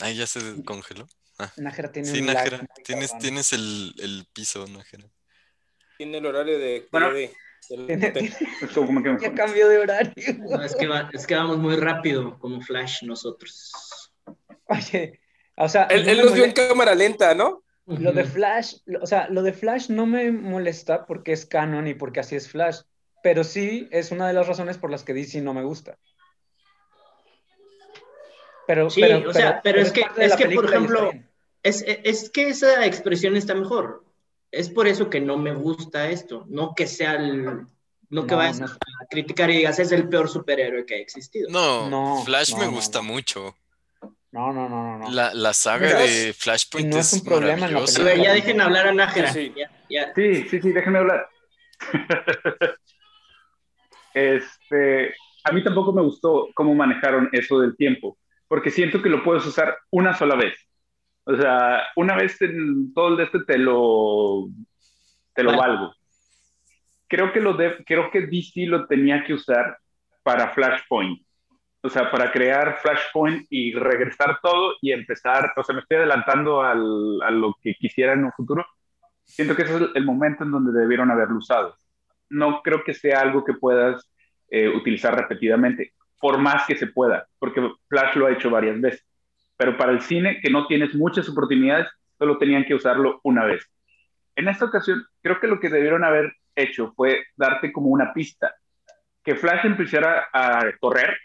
Ay, ya se congeló. Nájera tiene Sí, lag Nájera, muy tienes, cabrón. tienes el, el piso, Nájera. Tiene el horario de... Bueno. de- de- [LAUGHS] ya cambió de horario. No, es, que va- es que vamos muy rápido como Flash nosotros. Oye, o sea, Él, no él me los vio en molesta- cámara lenta, ¿no? Lo de. Flash, lo- o sea, lo de Flash no me molesta porque es canon y porque así es Flash, pero sí es una de las razones por las que DC no me gusta. Pero, Sí, pero, o sea, pero es que- es que, por ejemplo. Es, es que esa expresión está mejor. Es por eso que no me gusta esto. No que sea el. No que No, vayas no. a criticar y digas es el peor superhéroe que ha existido. No, No, Flash no, me no, gusta no. mucho. No, no, no, no, no. La, la saga de Flashpoint no es, un problema en la A maravillosa. ver, ya dejen hablar a Nájera. Sí, sí. Ya, ya. Sí, sí, sí, déjenme hablar. [LAUGHS] este, a mí tampoco me gustó cómo manejaron eso del tiempo, porque siento que lo puedes usar una sola vez. O sea, una vez en todo el de este te lo, te lo Vale. valgo. Creo que, lo de, creo que DC lo tenía que usar para Flashpoint. O sea, para crear Flashpoint y regresar todo y empezar, o sea, me estoy adelantando al, a lo que quisiera en un futuro, siento que ese es el- momento en donde debieron haberlo usado. No creo que sea algo que puedas eh, utilizar repetidamente, por más que se pueda, porque Flash lo ha hecho varias veces. Pero para el cine, que no tienes muchas oportunidades, solo tenían que usarlo una vez. En esta ocasión, creo que lo que debieron haber hecho fue darte como una pista, que Flash empezara a correr,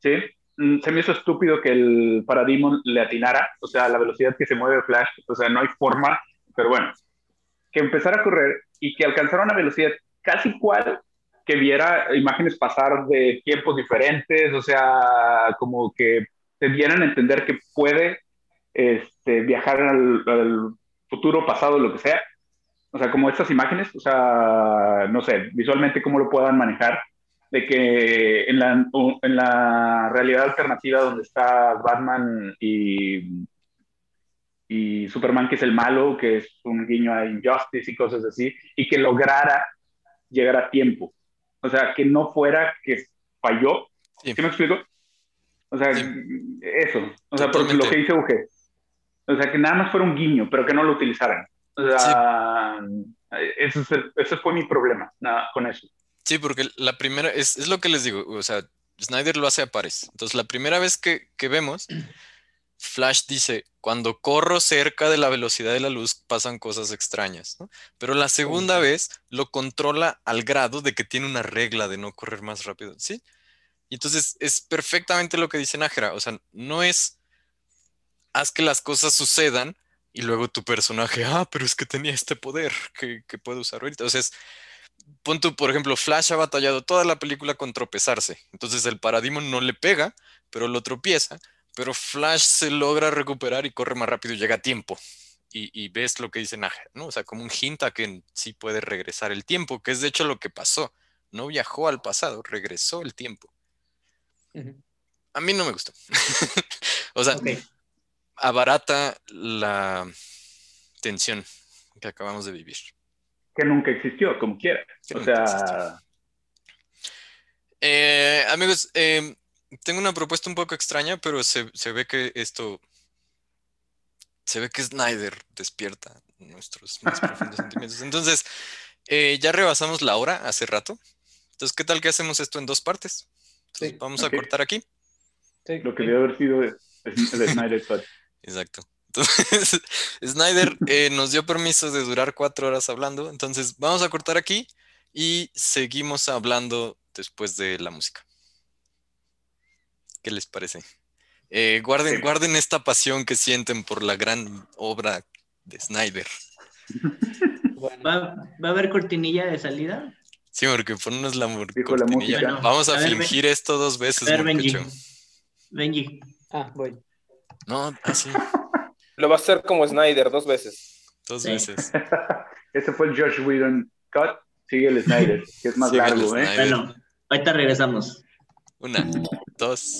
¿sí? Mm, Se me hizo estúpido que el Parademon le atinara, o sea, la velocidad que se mueve Flash, o sea, no hay forma, pero bueno, que empezara a correr y que alcanzara una velocidad casi igual que viera imágenes pasar de tiempos diferentes, o sea, como que te dieran a entender que puede este, viajar al, al futuro, pasado, lo que sea. O sea, como estas imágenes, o sea, no sé, visualmente cómo lo puedan manejar, de que en la, en la realidad alternativa donde está Batman y, y Superman, que es el malo, que es un guiño a Injustice y cosas así, y que lograra llegar a tiempo. O sea, que no fuera que falló. Sí. ¿Sí me explico? O sea, Sí. eso. O sea, por lo que dice Uge. O sea, que nada más fuera un guiño, pero que no lo utilizaran. O sea, ese, es el- ese fue mi problema nada, con eso. Sí, porque la primera, es, es lo que les digo, o sea, Snyder lo hace a pares. Entonces, la primera vez que, que vemos, Flash dice, cuando corro cerca de la velocidad de la luz pasan cosas extrañas, ¿no? Pero la segunda vez lo controla al grado de que tiene una regla de no correr más rápido, ¿sí? Y entonces es perfectamente lo que dice Nájera, o sea, no es haz que las cosas sucedan y luego tu personaje, ah, pero es que tenía este poder que, que puedo usar ahorita. O sea, es, pon tú, por ejemplo, Flash ha batallado toda la película con tropezarse. Entonces el Parademon no le pega, pero lo tropieza Pero Flash se logra recuperar y corre más rápido y llega a tiempo. Y, ves lo que dice Naja, ¿no? O sea, como un hint a que sí puede regresar el tiempo, que es de hecho lo que pasó. No viajó al pasado, regresó el tiempo. A mí no me gustó. [LAUGHS] o sea, abarata la tensión que acabamos de vivir. Que nunca existió, como quiera. o sea. Eh, amigos, em, tengo una propuesta un poco extraña, pero se, ve que esto. Se ve que Snyder despierta nuestros más profundos [LAUGHS] sentimientos. Entonces, eh, ya rebasamos la hora hace rato. Entonces, ¿qué tal que hacemos esto en dos partes? vamos a cortar aquí. Lo que debe haber sido el, Snyder Exacto. Entonces, [LAUGHS] Snyder eh, nos dio permiso de durar cuatro horas hablando. Entonces, vamos a cortar aquí y seguimos hablando después de la música. ¿Qué les parece? Eh, guarden, guarden esta pasión que sienten por la gran obra de Snyder. ¿Va, a haber cortinilla de salida? Sí, porque ponnos la, cortinilla. Vamos a, fingir esto dos veces. A Benji. Benji. Ah, voy. No, así. Lo va a hacer como Snyder, dos veces. Dos veces. [LAUGHS] Ese fue el Josh Whedon cut. Sigue el Snyder, que es más largo, ¿eh? Bueno, ahorita regresamos. Una, dos.